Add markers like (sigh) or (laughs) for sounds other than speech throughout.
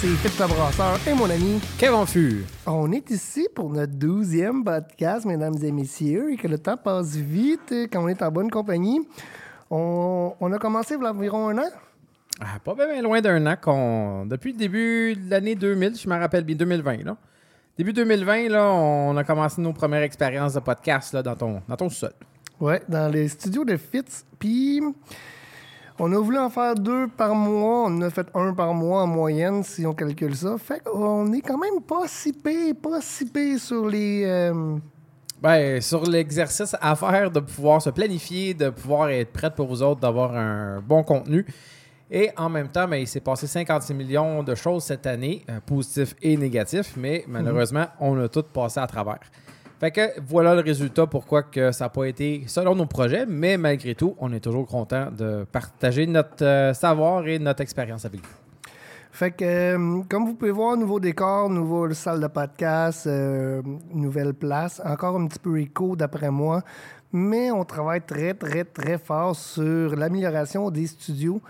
c'est le Brasseur et mon ami. Kevin Fu. On est ici pour notre douzième podcast, mesdames et messieurs, et que le temps passe vite quand on est en bonne compagnie. On, on a commencé il y a environ un an? Ah, pas bien loin d'un an qu'on. Depuis le début de l'année 2000, je me rappelle bien, 2020, là. Début 2020, là, on a commencé nos premières expériences de podcast là, dans ton, dans ton sol. Ouais, dans les studios de Fitz. Puis, on a voulu en faire deux par mois. On en a fait un par mois en moyenne, si on calcule ça. Fait qu'on est quand même pas si pire, pas si sur les. euh, Ben, sur l'exercice à faire de pouvoir se planifier, de pouvoir être prête pour vous autres, d'avoir un bon contenu. Et en même temps, ben, il s'est passé 56 millions de choses cette année, euh, positifs et négatifs, mais malheureusement, on a tout passé à travers. Fait que voilà le résultat, pourquoi que ça n'a pas été selon nos projets, mais malgré tout, on est toujours content de partager notre euh, savoir et notre expérience avec vous. Fait que, euh, comme vous pouvez voir, nouveau décor, nouvelle salle de podcast, euh, nouvelle place. Encore un petit peu écho d'après moi. Mais on travaille très, très, très fort sur l'amélioration des studios.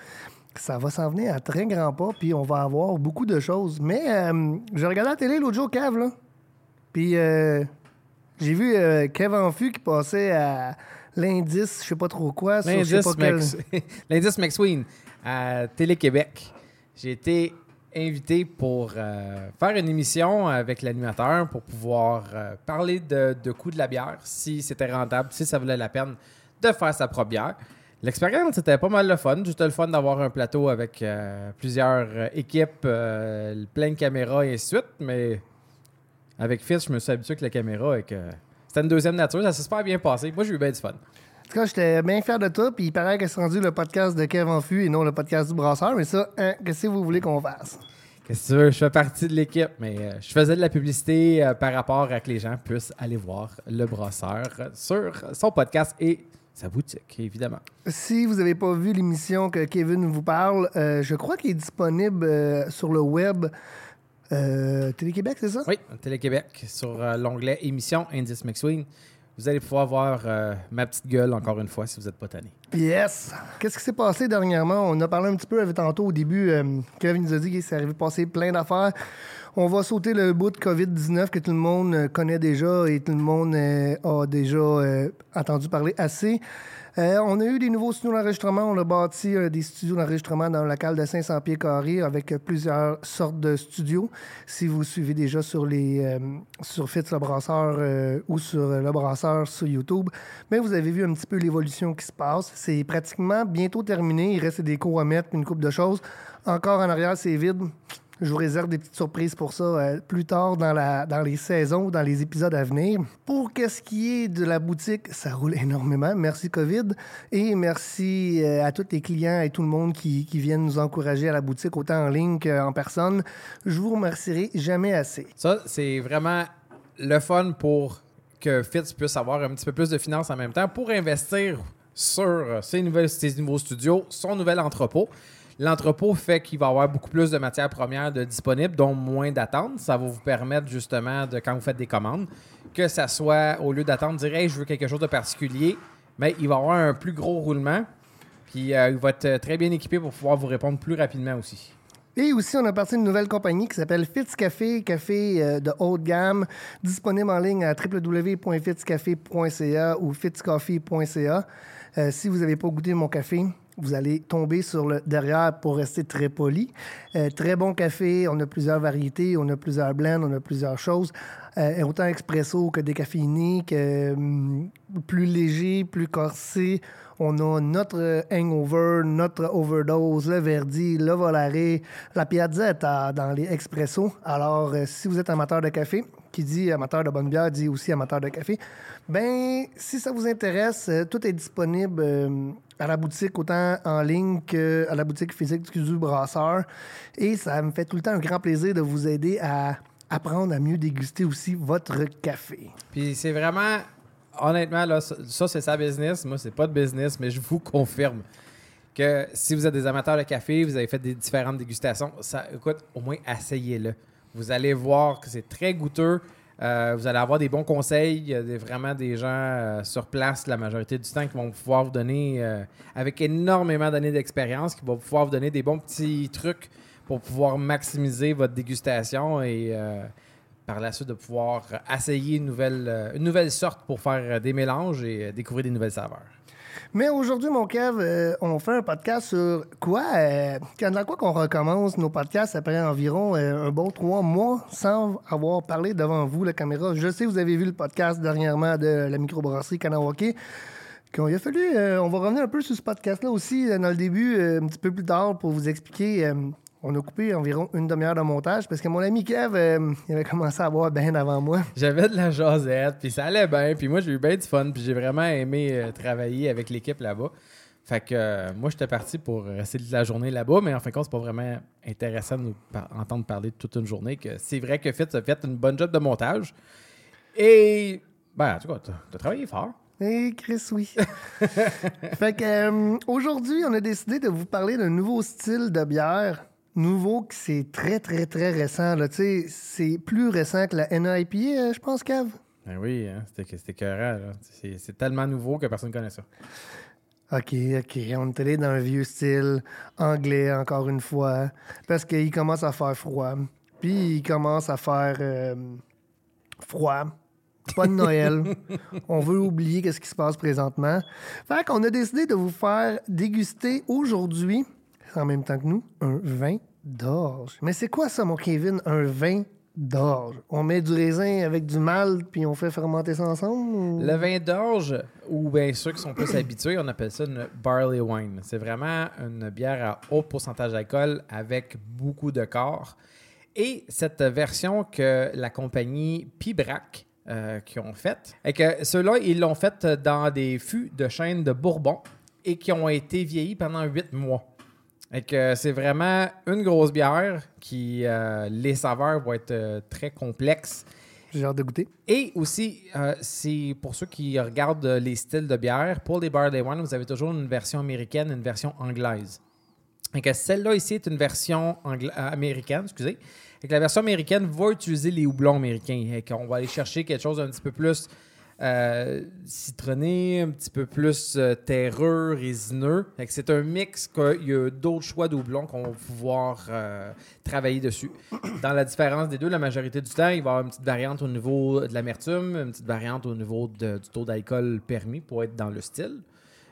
Ça va s'en venir à très grands pas, puis on va avoir beaucoup de choses. Mais j'ai regardé la télé l'autre cave, là. Puis j'ai vu euh, Kevin Fu qui passait à l'indice, je sais pas trop quoi. L'indice Max- (laughs) McSween à Télé-Québec. J'ai été invité pour euh, faire une émission avec l'animateur pour pouvoir euh, parler de, de coût de la bière, si c'était rentable, si ça valait la peine de faire sa propre bière. L'expérience, c'était pas mal le fun. Juste le fun d'avoir un plateau avec euh, plusieurs équipes, plein de caméras et ainsi de suite. Mais avec Fitz, je me suis habitué avec la caméra et que c'était une deuxième nature. Ça s'est super bien passé. Moi, j'ai eu bien du fun. En tout cas, j'étais bien fier de toi, puis il paraît que c'est rendu le podcast de Kevin Fu et non le podcast du brasseur, mais ça, hein, qu'est-ce que vous voulez qu'on fasse? Qu'est-ce que tu veux? Je fais partie de l'équipe, mais euh, je faisais de la publicité euh, par rapport à que les gens puissent aller voir le brasseur sur son podcast et sa boutique, évidemment. Si vous n'avez pas vu l'émission que Kevin vous parle, euh, je crois qu'il est disponible sur le web euh, Télé-Québec, c'est ça? Oui, Télé-Québec, sur euh, l'onglet émission Indice McSween. Vous allez pouvoir voir euh, ma petite gueule encore une fois si vous n'êtes pas tanné. Yes! Qu'est-ce qui s'est passé dernièrement? On a parlé un petit peu avec tantôt au début. Kevin nous a dit qu'il s'est arrivé de passer plein d'affaires. On va sauter le bout de COVID-19 que tout le monde connaît déjà et tout le monde a déjà entendu parler assez. Euh, on a eu des nouveaux studios d'enregistrement. On a bâti euh, des studios d'enregistrement dans le local de 500 pieds carrés avec euh, plusieurs sortes de studios. Si vous suivez déjà sur les sur Fitz le brasseur ou sur le brasseur sur YouTube, mais vous avez vu un petit peu l'évolution qui se passe. C'est pratiquement bientôt terminé. Il reste des cours à mettre, une coupe de choses. Encore en arrière, c'est vide. Je vous réserve des petites surprises pour ça euh, plus tard dans, la, dans les saisons ou dans les épisodes à venir. Pour qu'est-ce qui est de la boutique, ça roule (laughs) énormément. Merci COVID. Et merci euh, à tous les clients et tout le monde qui, qui viennent nous encourager à la boutique, autant en ligne qu'en personne. Je vous remercierai jamais assez. Ça, c'est vraiment le fun pour que Fitz puisse avoir un petit peu plus de finances en même temps pour investir sur euh, ses, nouvelles, ses nouveaux studios, son nouvel entrepôt. L'entrepôt fait qu'il va y avoir beaucoup plus de matières premières de disponibles, dont moins d'attente. Ça va vous permettre justement de, quand vous faites des commandes, que ça soit, au lieu d'attendre, dire je veux quelque chose de particulier, mais il va y avoir un plus gros roulement. Puis euh, il va être euh, très bien équipé pour pouvoir vous répondre plus rapidement aussi. Et aussi, on a parti d'une nouvelle compagnie qui s'appelle Fitz Café, café euh, de haute gamme, disponible en ligne à www.fitzcafé.ca ou fitzcoffee.ca. Si vous n'avez pas goûté mon café, vous allez tomber sur le derrière pour rester très poli. Euh, très bon café, on a plusieurs variétés, on a plusieurs blends, on a plusieurs choses. Euh, autant expresso que décaféiné, que hum, plus léger, plus corsé. On a notre hangover, notre overdose, le verdi, le volare, la piazzetta dans les expressos. Alors, euh, si vous êtes amateur de café, qui dit amateur de bonne bière dit aussi amateur de café, ben si ça vous intéresse, euh, tout est disponible euh, à la boutique, autant en ligne qu'à la boutique physique du brasseur. Et ça me fait tout le temps un grand plaisir de vous aider à apprendre à mieux déguster aussi votre café. Puis c'est vraiment, honnêtement, là, ça, ça, c'est sa business. Moi, c'est pas de business, mais je vous confirme que si vous êtes des amateurs de café, vous avez fait des différentes dégustations, ça, écoute, au moins essayez-le. Vous allez voir que c'est très goûteux. Euh, vous allez avoir des bons conseils. A des- vraiment des gens euh, sur place la majorité du temps qui vont pouvoir vous donner, euh, avec énormément d'années d'expérience, qui vont pouvoir vous donner des bons petits trucs pour pouvoir maximiser votre dégustation et euh, par la suite de pouvoir essayer une nouvelle, euh, une nouvelle sorte pour faire euh, des mélanges et euh, découvrir des nouvelles saveurs. Mais aujourd'hui, mon Kev, euh, on fait un podcast sur quoi? Euh, quand dans quoi qu'on recommence nos podcasts après environ euh, un bon trois mois sans avoir parlé devant vous, la caméra. Je sais, vous avez vu le podcast dernièrement de la microbrasserie Kanawake. Qu'il a fallu, euh, on va revenir un peu sur ce podcast-là aussi euh, dans le début, un petit peu plus tard, pour vous expliquer. On a coupé environ une demi-heure de montage parce que mon ami Kev, euh, il avait commencé à boire bien avant moi. J'avais de la jasette, puis ça allait bien, puis moi j'ai eu bien du fun, puis j'ai vraiment aimé euh, travailler avec l'équipe là-bas. Fait que euh, moi j'étais parti pour rester de la journée là-bas, mais en fin de compte, c'est pas vraiment intéressant de nous par- entendre parler de toute une journée. que C'est vrai que Fitz a fait une bonne job de montage. Et ben en tout cas, t'as t'as travaillé fort. Eh, Chris, oui. (laughs) fait que euh, aujourd'hui, on a décidé de vous parler d'un nouveau style de bière. Nouveau, que c'est très, très, très récent. C'est plus récent que la NIPA, euh, je pense, Kev? Ben oui, hein, c'était c'était écœurant. C'est c'est tellement nouveau que personne ne connaît ça. OK, OK. On est allé dans un vieux style anglais, encore une fois, parce qu'il commence à faire froid. Puis il commence à faire euh, froid. Pas de Noël. (laughs) On veut oublier qu'est-ce qui se passe présentement. Fait qu'on a décidé de vous faire déguster aujourd'hui, en même temps que nous, un vin d'orge. Mais c'est quoi ça, mon Kevin, un vin d'orge? On met du raisin avec du malt, puis on fait fermenter ça ensemble? Le vin d'orge, ou bien ceux qui sont plus habitués, on appelle ça une barley wine. C'est vraiment une bière à haut pourcentage d'alcool avec beaucoup de corps. Et cette version que la compagnie Pibrac euh, qui ont faite, et que ceux-là, ils l'ont faite dans des fûts de chêne de Bourbon et qui ont été vieillis pendant huit mois. Et que c'est vraiment une grosse bière qui, euh, les saveurs vont être euh, très complexes. J'ai hâte de goûter. Et aussi, euh, c'est pour ceux qui regardent les styles de bière, pour les Barley Wine, vous avez toujours une version américaine, une version anglaise. Et que celle-là ici est une version américaine, excusez. Et que la version américaine va utiliser les houblons américains. Et qu'on va aller chercher quelque chose d'un petit peu plus euh, citronné, un petit peu plus euh, terreux, résineux. C'est un mix qu'il y a d'autres choix de houblons qu'on va pouvoir euh, travailler dessus. (clears throat) Dans la différence des deux, la majorité du temps, il va y avoir une petite variante au niveau de l'amertume, une petite variante au niveau de- du taux d'alcool permis pour être dans le style.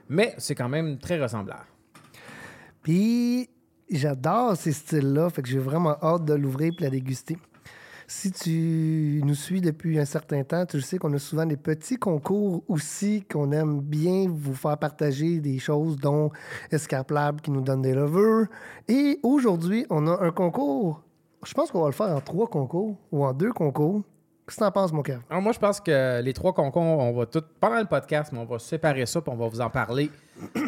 Mais c'est quand même très ressemblant. Puis j'adore ces styles-là, fait que j'ai vraiment hâte de l'ouvrir et la déguster. Si tu nous suis depuis un certain temps, tu sais qu'on a souvent des petits concours aussi qu'on aime bien vous faire partager des choses, dont Escarplab qui nous donne des levures. Et aujourd'hui, on a un concours. Je pense qu'on va le faire en trois concours ou en deux concours. Qu'est-ce que t'en penses, mon cœur? Alors moi, je pense que les trois concours, on va tout, pendant le podcast, mais on va séparer ça puis on va vous en parler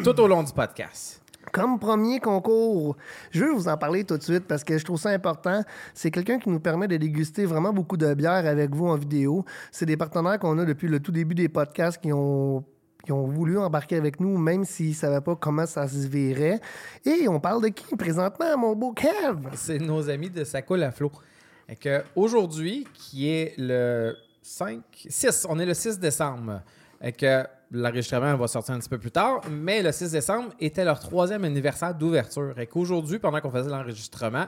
tout au long du podcast. Comme premier concours, je veux vous en parler tout de suite parce que je trouve ça important. C'est quelqu'un qui nous permet de déguster vraiment beaucoup de bière avec vous en vidéo. C'est des partenaires qu'on a depuis le tout début des podcasts qui ont, voulu embarquer avec nous, même s'ils ne savaient pas comment ça se verrait. Et on parle de qui présentement, mon beau Kev? C'est nos amis de coule à flot. Aujourd'hui, qui est le 5, 6, on est le 6 décembre. L'enregistrement va sortir un petit peu plus tard, mais le 6 décembre était leur troisième anniversaire d'ouverture. Et qu'aujourd'hui, pendant qu'on faisait l'enregistrement,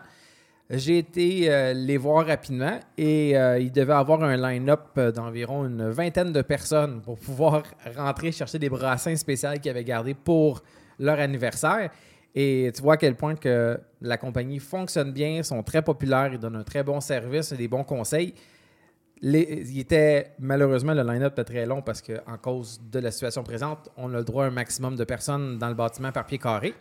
j'ai été euh, les voir rapidement et euh, ils devaient avoir un line-up euh, d'environ une vingtaine de personnes pour pouvoir rentrer chercher des brassins spéciaux qu'ils avaient gardés pour leur anniversaire. Et tu vois à quel point que la compagnie fonctionne bien, sont très populaires, ils donnent un très bon service et des bons conseils. Les- il était malheureusement le line-up était très long parce que en cause de la situation présente, on a le droit à un maximum de personnes dans le bâtiment par pied carré.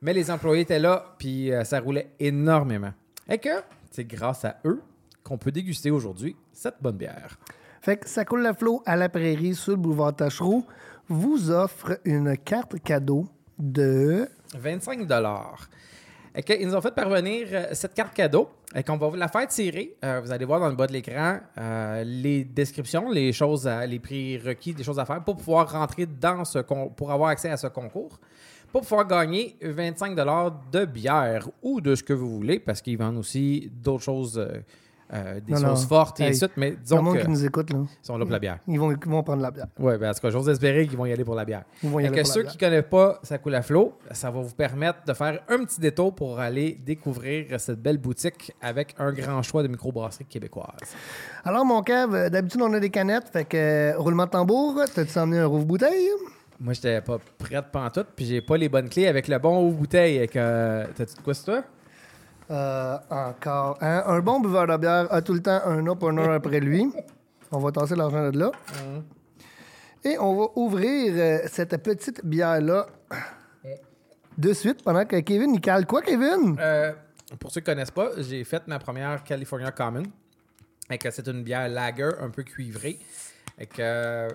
Mais les employés étaient là, puis euh, ça roulait énormément. Et que c'est grâce à eux qu'on peut déguster aujourd'hui cette bonne bière? Fait que ça coule la flot à la prairie sur le boulevard Tachereau vous offre une carte cadeau de 25 et Ils nous ont fait parvenir euh, cette carte cadeau et qu'on va vous la faire tirer. Euh, vous allez voir dans le bas de l'écran euh, les descriptions, les choses, à- les prix requis, des choses à faire pour pouvoir rentrer dans ce pour avoir accès à ce concours. Pour pouvoir gagner 25 de bière ou de ce que vous voulez, parce qu'ils vendent aussi d'autres choses euh, euh, des Non, non. sauces fortes et Hey, ainsi de suite, mais disons le monde qui nous écoute, là. sont là pour la bière. Ils vont, ils vont prendre la bière. Oui, ben, en tout cas, j'ose espérer qu'ils vont y aller pour la bière. Ils vont y aller que pour ceux la qui ne connaissent pas Ça coule à flot, ça va vous permettre de faire un petit détour pour aller découvrir cette belle boutique avec un grand choix de microbrasseries québécoises. Alors, mon cave, euh, d'habitude, on a des canettes. Fait que, euh, roulement de tambour, t'as-tu emmené un rouvre-bouteille? Moi, j'étais pas prête pantoute, puis j'ai pas les bonnes clés avec le bon ouvre-bouteille. Euh, T'as-tu de quoi c'est toi? Euh, encore. Un bon buveur de bière a tout le temps un opener après lui. On va tasser l'argent de là. Et on va ouvrir euh, cette petite bière-là de suite pendant que Kevin, il cale quoi, Kevin? Euh, pour ceux qui connaissent pas, j'ai fait ma première California Common. Et que c'est une bière lager un peu cuivrée. Et que euh,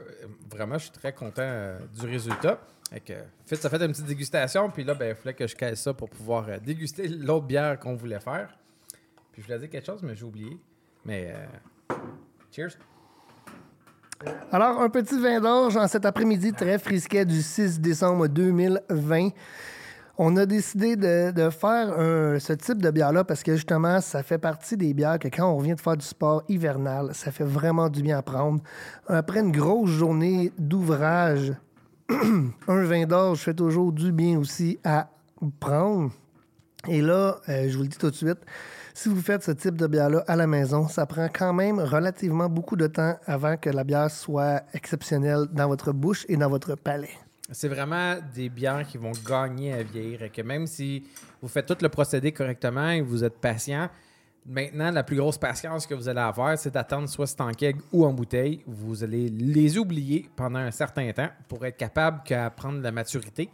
vraiment, je suis très content du résultat. Que ça fait une petite dégustation. Puis là, ben, il fallait que je casse ça pour pouvoir euh, déguster l'autre bière qu'on voulait faire. Puis je voulais dire quelque chose, mais j'ai oublié. Mais euh, cheers. Alors, un petit vin d'orge en cet après-midi très frisquet du 6 décembre 2020. On a décidé de, faire ce type de bière-là parce que justement, ça fait partie des bières que quand on revient de faire du sport hivernal, ça fait vraiment du bien à prendre. Après une grosse journée d'ouvrage, (clears throat) un vin d'orge fait toujours du bien aussi à prendre. Et là, euh, je vous le dis tout de suite, si vous faites ce type de bière-là à la maison, ça prend quand même relativement beaucoup de temps avant que la bière soit exceptionnelle dans votre bouche et dans votre palais. C'est vraiment des bières qui vont gagner à vieillir et que même si vous faites tout le procédé correctement et vous êtes patient, maintenant, la plus grosse patience que vous allez avoir, c'est d'attendre soit c'est en keg ou en bouteille. Vous allez les oublier pendant un certain temps pour être capable qu'à prendre de la maturité.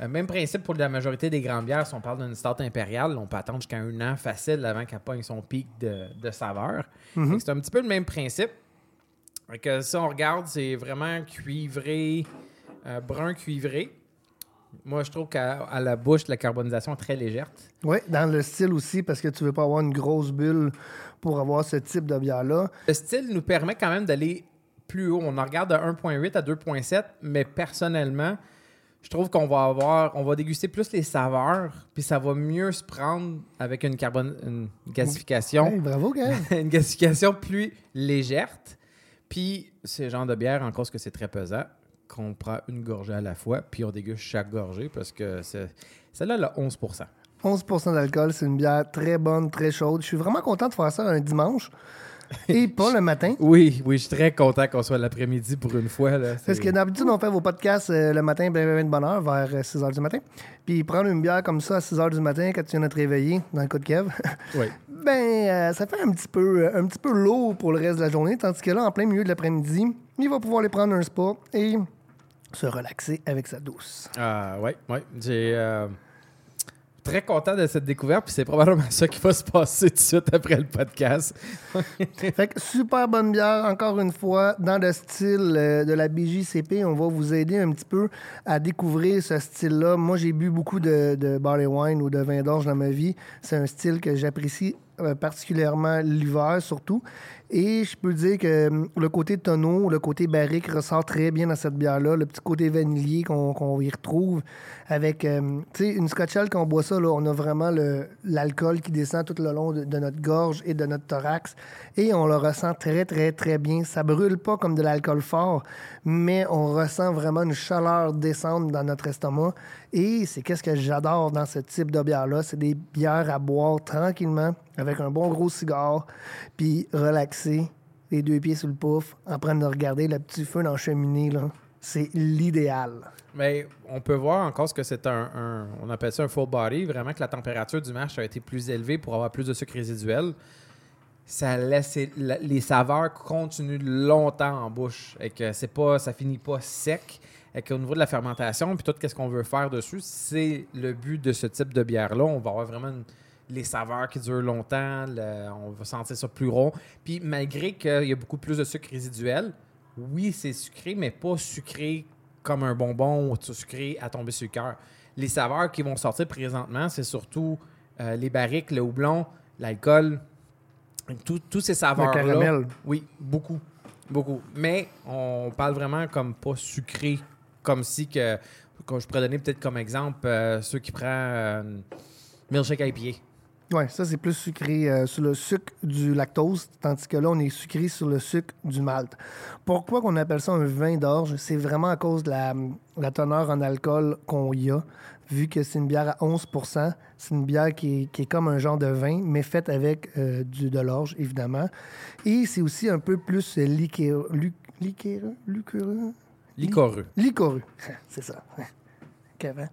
Euh, même principe pour la majorité des grandes bières. Si on parle d'une start impériale, on peut attendre jusqu'à un an facile avant qu'elle pogne son pic de, de saveur. Que C'est un petit peu le même principe. Que si on regarde, c'est vraiment cuivré, euh, brun cuivré. Moi, je trouve qu'à la bouche, la carbonisation est très légère. Oui, dans le style aussi, parce que tu veux pas avoir une grosse bulle pour avoir ce type de bière-là. Le style nous permet quand même d'aller plus haut. On en regarde de 1.8 à 2.7, mais personnellement, je trouve qu'on va avoir, on va déguster plus les saveurs, puis ça va mieux se prendre avec une, carbone, une gasification. Hey, bravo, (laughs) une gasification plus légère. Puis, le genre de bière, en cause que c'est très pesant, qu'on prend une gorgée à la fois, puis on déguste chaque gorgée parce que celle-là, elle a 11% 11% d'alcool, c'est une bière très bonne, très chaude. Je suis vraiment content de faire ça un dimanche (laughs) et pas le matin. Oui, oui, je suis très content qu'on soit l'après-midi pour une fois. Là. Parce que d'habitude, on fait vos podcasts euh, le matin, ben, ben, de bonne heure, vers 6 h du matin. Puis prendre une bière comme ça à 6 h du matin quand tu viens de te réveiller, dans le cas de Kev, (laughs) Oui. ben, euh, ça fait un petit, peu, euh, un petit peu lourd pour le reste de la journée. Tandis que là, en plein milieu de l'après-midi, il va pouvoir aller prendre un spa et se relaxer avec sa douce. Ah, ouais, ouais. J'ai. euh, Très content de cette découverte, puis c'est probablement ça qui va se passer tout de suite après le podcast. (laughs) Fait que super bonne bière, encore une fois, dans le style euh, de la BJCP. On va vous aider un petit peu à découvrir ce style-là. Moi, j'ai bu beaucoup de, de barley wine ou de vin d'orge dans ma vie. C'est un style que j'apprécie euh, particulièrement l'hiver, surtout. Et je peux dire que hum, le côté tonneau, le côté barrique ressort très bien dans cette bière-là. Le petit côté vanillé qu'on y retrouve avec, euh, tu sais, une Scotch Ale, quand on boit ça, là, on a vraiment l'alcool qui descend tout le long de, de notre gorge et de notre thorax. Et on le ressent très, très, très bien. Ça brûle pas comme de l'alcool fort, mais on ressent vraiment une chaleur descendre dans notre estomac. Et c'est qu'est-ce que j'adore dans ce type de bière-là? C'est des bières à boire tranquillement, avec un bon gros cigare, puis relaxer, les deux pieds sur le pouf, en train de regarder le petit feu dans la cheminée. C'est l'idéal. Mais on peut voir encore ce que c'est un, On appelle ça un full body. Vraiment que la température du mash a été plus élevée pour avoir plus de sucre résiduel. Ça laisse la- les saveurs continuent longtemps en bouche. Et que c'est pas, ça finit pas sec. Et qu'au niveau de la fermentation, puis tout ce qu'on veut faire dessus, c'est le but de ce type de bière-là. On va avoir vraiment une- les saveurs qui durent longtemps. le- on va sentir ça plus rond. Puis malgré qu'il y a beaucoup plus de sucre résiduel, oui, c'est sucré, mais pas sucré comme un bonbon ou sucré à tomber sur le cœur. Les saveurs qui vont sortir présentement, c'est surtout euh, les barriques, le houblon, l'alcool, tout- tous ces saveurs-là. caramel. Oui, beaucoup. Beaucoup. Mais on parle vraiment comme pas sucré, comme si que. je pourrais donner peut-être comme exemple euh, ceux qui prennent euh, milkshake IPA. Oui, ça, c'est plus sucré euh, sur le sucre du lactose, tandis que là, on est sucré sur le sucre du malt. Pourquoi qu'on appelle ça un vin d'orge? C'est vraiment à cause de la, teneur en alcool qu'on y a. Vu que c'est une bière à 11% c'est une bière qui est, comme un genre de vin, mais faite avec euh, du, de l'orge, évidemment. Et c'est aussi un peu plus. Liquéreux? Liquéreux? Licoreux. Licoreux. (laughs) C'est ça. (laughs) Qu'avant.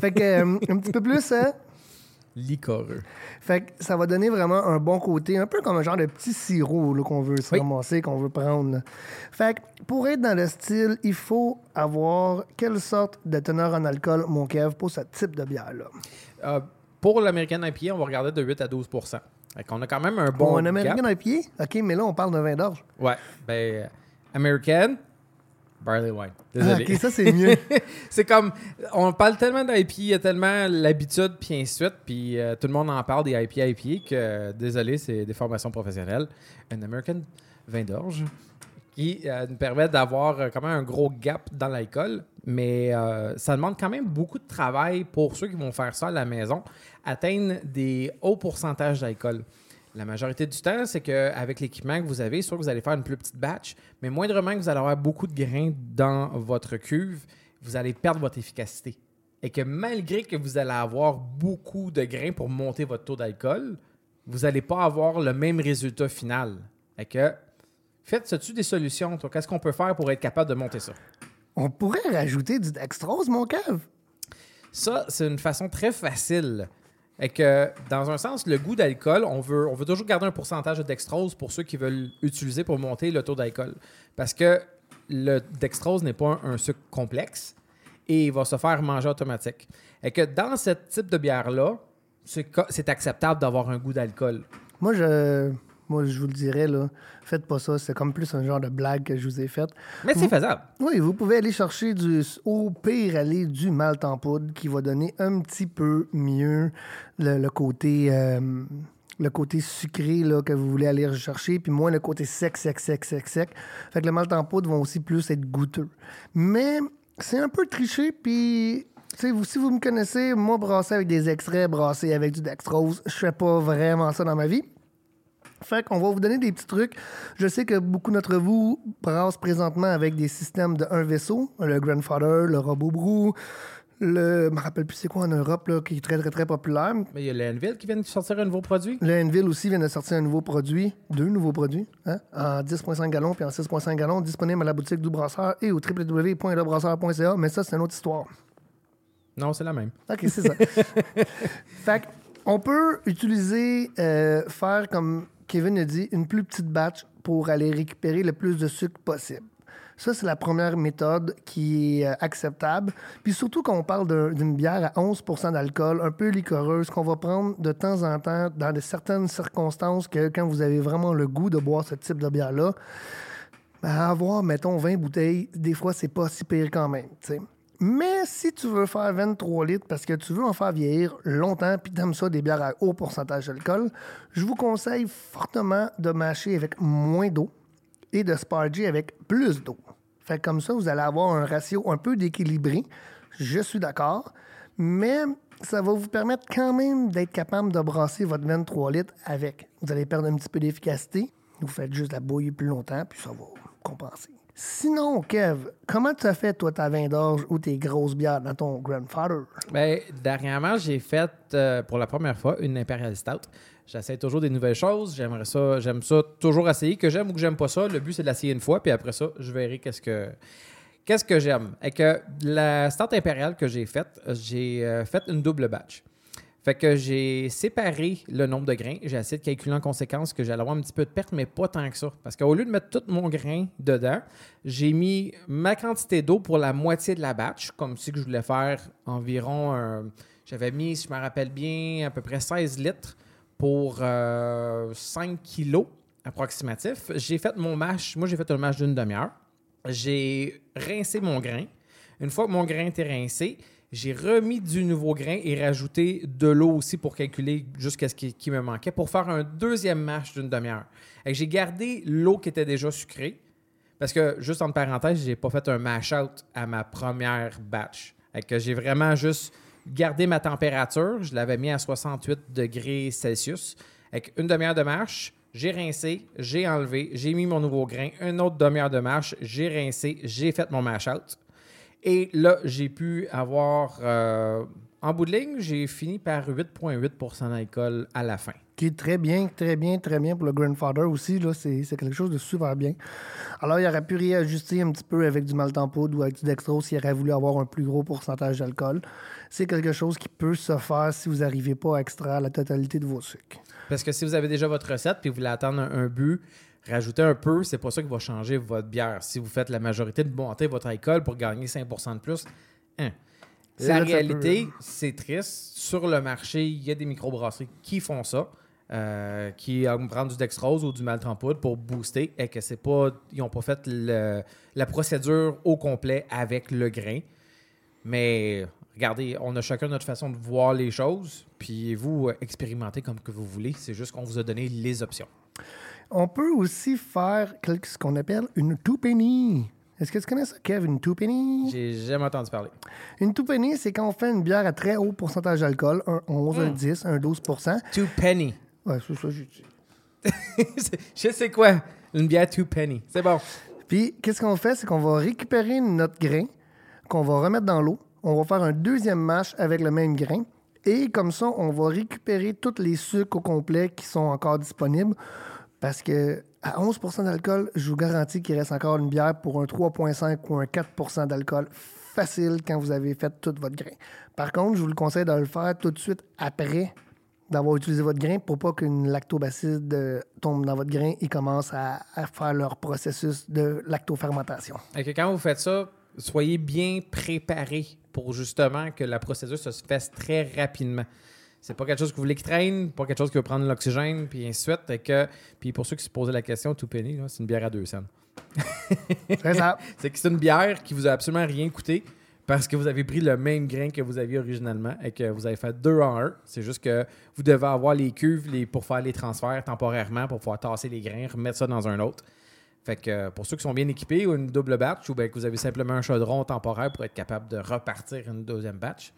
Fait que, euh, un petit peu plus, hein? Licoreux. Fait que ça va donner vraiment un bon côté, un peu comme un genre de petit sirop là, qu'on veut se Oui. ramasser, qu'on veut prendre. Fait que pour être dans le style, il faut avoir quelle sorte de teneur en alcool, mon Kev, pour ce type de bière-là? Euh, pour l'American IPA, on va regarder de 8 à 12% Fait qu'on a quand même un Bon, bon un à pied? OK, mais là, on parle d'un vin d'orge. Ouais. Ben, American, barley wine. Ah, Désolé. OK, ça, c'est mieux. (laughs) c'est comme, on parle tellement d'IPA, il y a tellement l'habitude, puis ainsi de suite, puis euh, tout le monde en parle des IPA, IPA, que, euh, désolé, c'est des formations professionnelles. Un American vin d'orge qui euh, nous permet d'avoir euh, quand même un gros gap dans l'alcool, mais ça demande quand même beaucoup de travail pour ceux qui vont faire ça à la maison, atteindre des hauts pourcentages d'alcool. La majorité du temps, c'est qu'avec l'équipement que vous avez, soit que vous allez faire une plus petite batch, mais moindrement que vous allez avoir beaucoup de grains dans votre cuve, vous allez perdre votre efficacité. Et que malgré que vous allez avoir beaucoup de grains pour monter votre taux d'alcool, vous n'allez pas avoir le même résultat final. Et que, faites tu des solutions, toi? Qu'est-ce qu'on peut faire pour être capable de monter ça? on pourrait rajouter du dextrose, mon Kev. Ça, c'est une façon très facile. Que, dans un sens, le goût d'alcool, on veut, on veut toujours garder un pourcentage de dextrose pour ceux qui veulent utiliser pour monter le taux d'alcool. Parce que le dextrose n'est pas un, un sucre complexe et il va se faire manger automatique. Et que dans ce type de bière-là, c'est acceptable d'avoir un goût d'alcool. Moi, je, moi, je vous le dirais, là, faites pas ça. C'est comme plus un genre de blague que je vous ai faite. Mais c'est faisable. Oui, vous pouvez aller chercher du, au pire, aller du malt en poudre qui va donner un petit peu mieux le, le côté, euh, le côté sucré là, que vous voulez aller rechercher, puis moins le côté sec, sec, sec, sec, sec. Fait que le malt en poudre vont aussi plus être goûteux. Mais c'est un peu triché, puis. vous, si vous me connaissez, moi, brasser avec des extraits, brasser avec du dextrose, je fais pas vraiment ça dans ma vie. Fait qu'on va vous donner des petits trucs. Je sais que beaucoup d'entre vous brassent présentement avec des systèmes de un vaisseau, le Grandfather, le Robot Brew, le. Je me rappelle plus c'est quoi en Europe, là, qui est très, très, très populaire. Mais il y a l'Enville qui vient de sortir un nouveau produit. Le Enville aussi vient de sortir un nouveau produit, deux nouveaux produits, hein, en 10,5 gallons puis en 6,5 gallons, disponible à la boutique du brasseur et au www.lebrasseur.ca. Mais ça, c'est une autre histoire. Non, c'est la même. OK, c'est ça. (laughs) fait on peut utiliser, euh, faire comme Kevin a dit, une plus petite batch pour aller récupérer le plus de sucre possible. Ça, c'est la première méthode qui est euh, acceptable. Puis surtout quand on parle d'un- d'une bière à 11% d'alcool, un peu liquoreuse, qu'on va prendre de temps en temps dans de certaines circonstances que quand vous avez vraiment le goût de boire ce type de bière-là, ben, avoir, mettons, 20 bouteilles, des fois, c'est pas si pire quand même. Mais si tu veux faire 23 litres parce que tu veux en faire vieillir longtemps puis t'aimes ça des bières à haut pourcentage d'alcool, je vous conseille fortement de mâcher avec moins d'eau et de sparger avec plus d'eau. Fait comme ça, vous allez avoir un ratio un peu dééquilibré. Je suis d'accord. Mais ça va vous permettre quand même d'être capable de brasser votre 23 litres avec. Vous allez perdre un petit peu d'efficacité. Vous faites juste la bouillir plus longtemps, puis ça va compenser. Sinon, Kev, comment tu as fait, toi, ta vin d'orge ou tes grosses bières dans ton grandfather? Ben, dernièrement, j'ai fait euh, pour la première fois une Imperial Stout. J'essaie toujours des nouvelles choses. J'aimerais ça, j'aime ça toujours essayer. Que j'aime ou que j'aime pas ça, le but c'est de l'essayer une fois, puis après ça, je verrai qu'est-ce que qu'est-ce que j'aime. Et que la Stout impériale que j'ai faite, j'ai euh, fait une double batch. Fait que j'ai séparé le nombre de grains. J'ai essayé de calculer en conséquence que j'allais avoir un petit peu de perte, mais pas tant que ça. Parce qu'au lieu de mettre tout mon grain dedans, j'ai mis ma quantité d'eau pour la moitié de la batch, comme si je voulais faire environ un- J'avais mis, si je me rappelle bien, à peu près 16 litres pour euh, 5 kilos approximatif. J'ai fait mon mash. Moi, j'ai fait un mash d'une demi-heure. J'ai rincé mon grain. Une fois que mon grain était rincé, j'ai remis du nouveau grain et rajouté de l'eau aussi pour calculer jusqu'à ce qui, me manquait pour faire un deuxième mash d'une demi-heure. J'ai gardé l'eau qui était déjà sucrée parce que, juste entre parenthèses, j'ai pas fait un mash-out à ma première batch. J'ai vraiment juste garder ma température. Je l'avais mis à 68 degrés Celsius. Une demi-heure de marche, j'ai rincé, j'ai enlevé, j'ai mis mon nouveau grain. Une autre demi-heure de marche, j'ai rincé, j'ai fait mon mash-out. Et là, j'ai pu avoir, euh, en bout de ligne, j'ai fini par 8,8% d'alcool à la fin. Qui est très bien, très bien, très bien pour le grandfather aussi. Là, c'est, c'est quelque chose de super bien. Alors, il aurait pu réajuster un petit peu avec du malt en poudre ou avec du dextrose s'il aurait voulu avoir un plus gros pourcentage d'alcool. C'est quelque chose qui peut se faire si vous n'arrivez pas à extraire la totalité de vos sucres. Parce que si vous avez déjà votre recette puis vous voulez attendre un, un but, rajouter un peu, c'est pas ça qui va changer votre bière. Si vous faites la majorité de monter votre alcool pour gagner 5% de plus, hein. La réalité, peut- c'est triste. Sur le marché, il y a des microbrasseries qui font ça, euh, qui prendre du dextrose ou du malt en poudre pour booster et que c'est pas, ils n'ont pas fait le- la procédure au complet avec le grain. Mais regardez, on a chacun notre façon de voir les choses, puis vous euh, expérimentez comme que vous voulez. C'est juste qu'on vous a donné les options. On peut aussi faire ce qu'on appelle une two penny. Est-ce que tu connais ça, Kev, une two penny? J'ai jamais entendu parler. Une two penny, c'est quand on fait une bière à très haut pourcentage d'alcool, un 11, Hmm. un 10, un 12% Two penny. Ouais, c'est ça, j'ai dit. (laughs) Je sais quoi, une bière two penny. C'est bon. Puis, qu'est-ce qu'on fait? C'est qu'on va récupérer notre grain, qu'on va remettre dans l'eau. On va faire un deuxième mash avec le même grain. Et comme ça, on va récupérer tous les sucres au complet qui sont encore disponibles. Parce que à 11 d'alcool, je vous garantis qu'il reste encore une bière pour un 3,5 ou un 4 d'alcool facile quand vous avez fait tout votre grain. Par contre, je vous le conseille de le faire tout de suite après d'avoir utilisé votre grain pour pas qu'une lactobacille euh, tombe dans votre grain et commence à, à faire leur processus de lactofermentation. Fait que quand vous faites ça, soyez bien préparé pour justement que la procédure se fasse très rapidement. C'est pas quelque chose que vous voulez qui traîne, pas quelque chose qui va prendre l'oxygène, puis ainsi de suite. Que, puis pour ceux qui se posaient la question, tout penny, là, c'est une bière à deux cents. C'est ça. (laughs) C'est que c'est une bière qui vous a absolument rien coûté parce que vous avez pris le même grain que vous aviez originalement et que vous avez fait deux en un. C'est juste que vous devez avoir les cuves les, pour faire les transferts temporairement pour pouvoir tasser les grains, remettre ça dans un autre. Fait que pour ceux qui sont bien équipés ou une double batch ou bien que vous avez simplement un chaudron temporaire pour être capable de repartir une deuxième batch,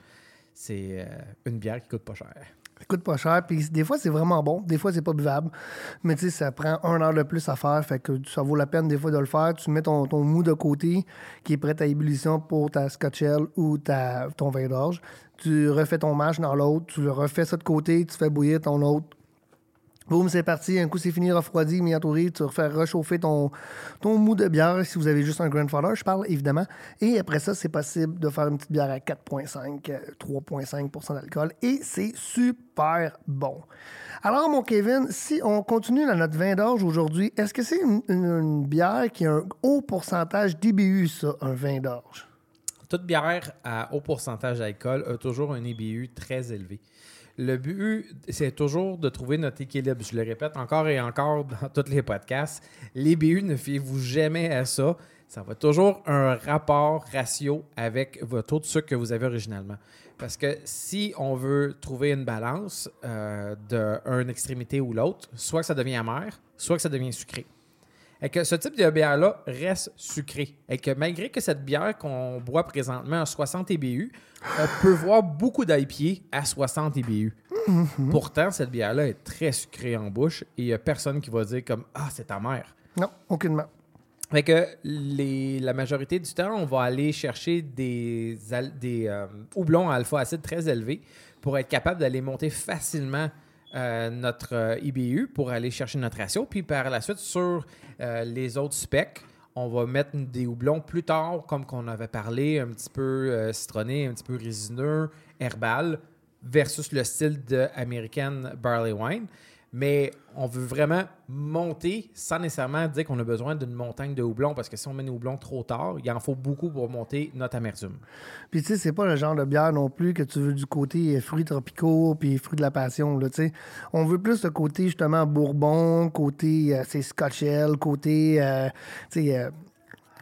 c'est euh, une bière qui coûte pas cher. Ça coûte pas cher. Puis des fois, c'est vraiment bon. Des fois, c'est pas buvable. Mais tu sais, ça prend un heure de plus à faire. Fait que ça vaut la peine des fois de le faire. Tu mets ton, ton mou de côté qui est prêt à ébullition pour ta Scotch Ale ou ta, ton vin d'orge. Tu refais ton mash dans l'autre. Tu le refais ça de côté. Tu fais bouillir ton autre. Boum, c'est parti. Un coup, c'est fini, refroidi, mis. Tu refais réchauffer ton, ton mou de bière si vous avez juste un grandfather, je parle évidemment. Et après ça, c'est possible de faire une petite bière à 4,5, euh, 3,5% d'alcool. Et c'est super bon. Alors, mon Kevin, si on continue dans notre vin d'orge aujourd'hui, est-ce que c'est une bière qui a un haut pourcentage d'IBU, ça, un vin d'orge? Toute bière à haut pourcentage d'alcool a toujours un IBU très élevé. Le but, c'est toujours de trouver notre équilibre. Je le répète encore et encore dans tous les podcasts. L'IBU, ne fiez-vous jamais à ça. Ça va toujours un rapport ratio avec votre taux de sucre que vous avez originalement. Parce que si on veut trouver une balance euh, d'une extrémité ou l'autre, soit que ça devient amer, soit que ça devient sucré. Et que ce type de bière-là reste sucré. Et que malgré que cette bière qu'on boit présentement à 60 IBU, on peut voir beaucoup d'IPA à 60 IBU. Pourtant, cette bière-là est très sucrée en bouche et il n'y a personne qui va dire comme Ah, c'est amer. Non, aucunement. Fait que les, la majorité du temps, on va aller chercher des, euh, houblons à alpha-acide très élevés pour être capable d'aller monter facilement euh, notre euh, IBU pour aller chercher notre ratio. Puis par la suite, sur euh, les autres specs, on va mettre des houblons plus tard, comme qu'on avait parlé, un petit peu citronné, un petit peu résineux, herbal, versus le style de American Barley Wine. Mais on veut vraiment monter sans nécessairement dire qu'on a besoin d'une montagne de houblon, parce que si on met des houblons trop tard, il en faut beaucoup pour monter notre amertume. Puis tu sais, c'est pas le genre de bière non plus que tu veux du côté fruits tropicaux puis fruits de la passion. Là, tu sais. On veut plus le côté justement bourbon, côté euh, c'est côté euh, tu sais, euh,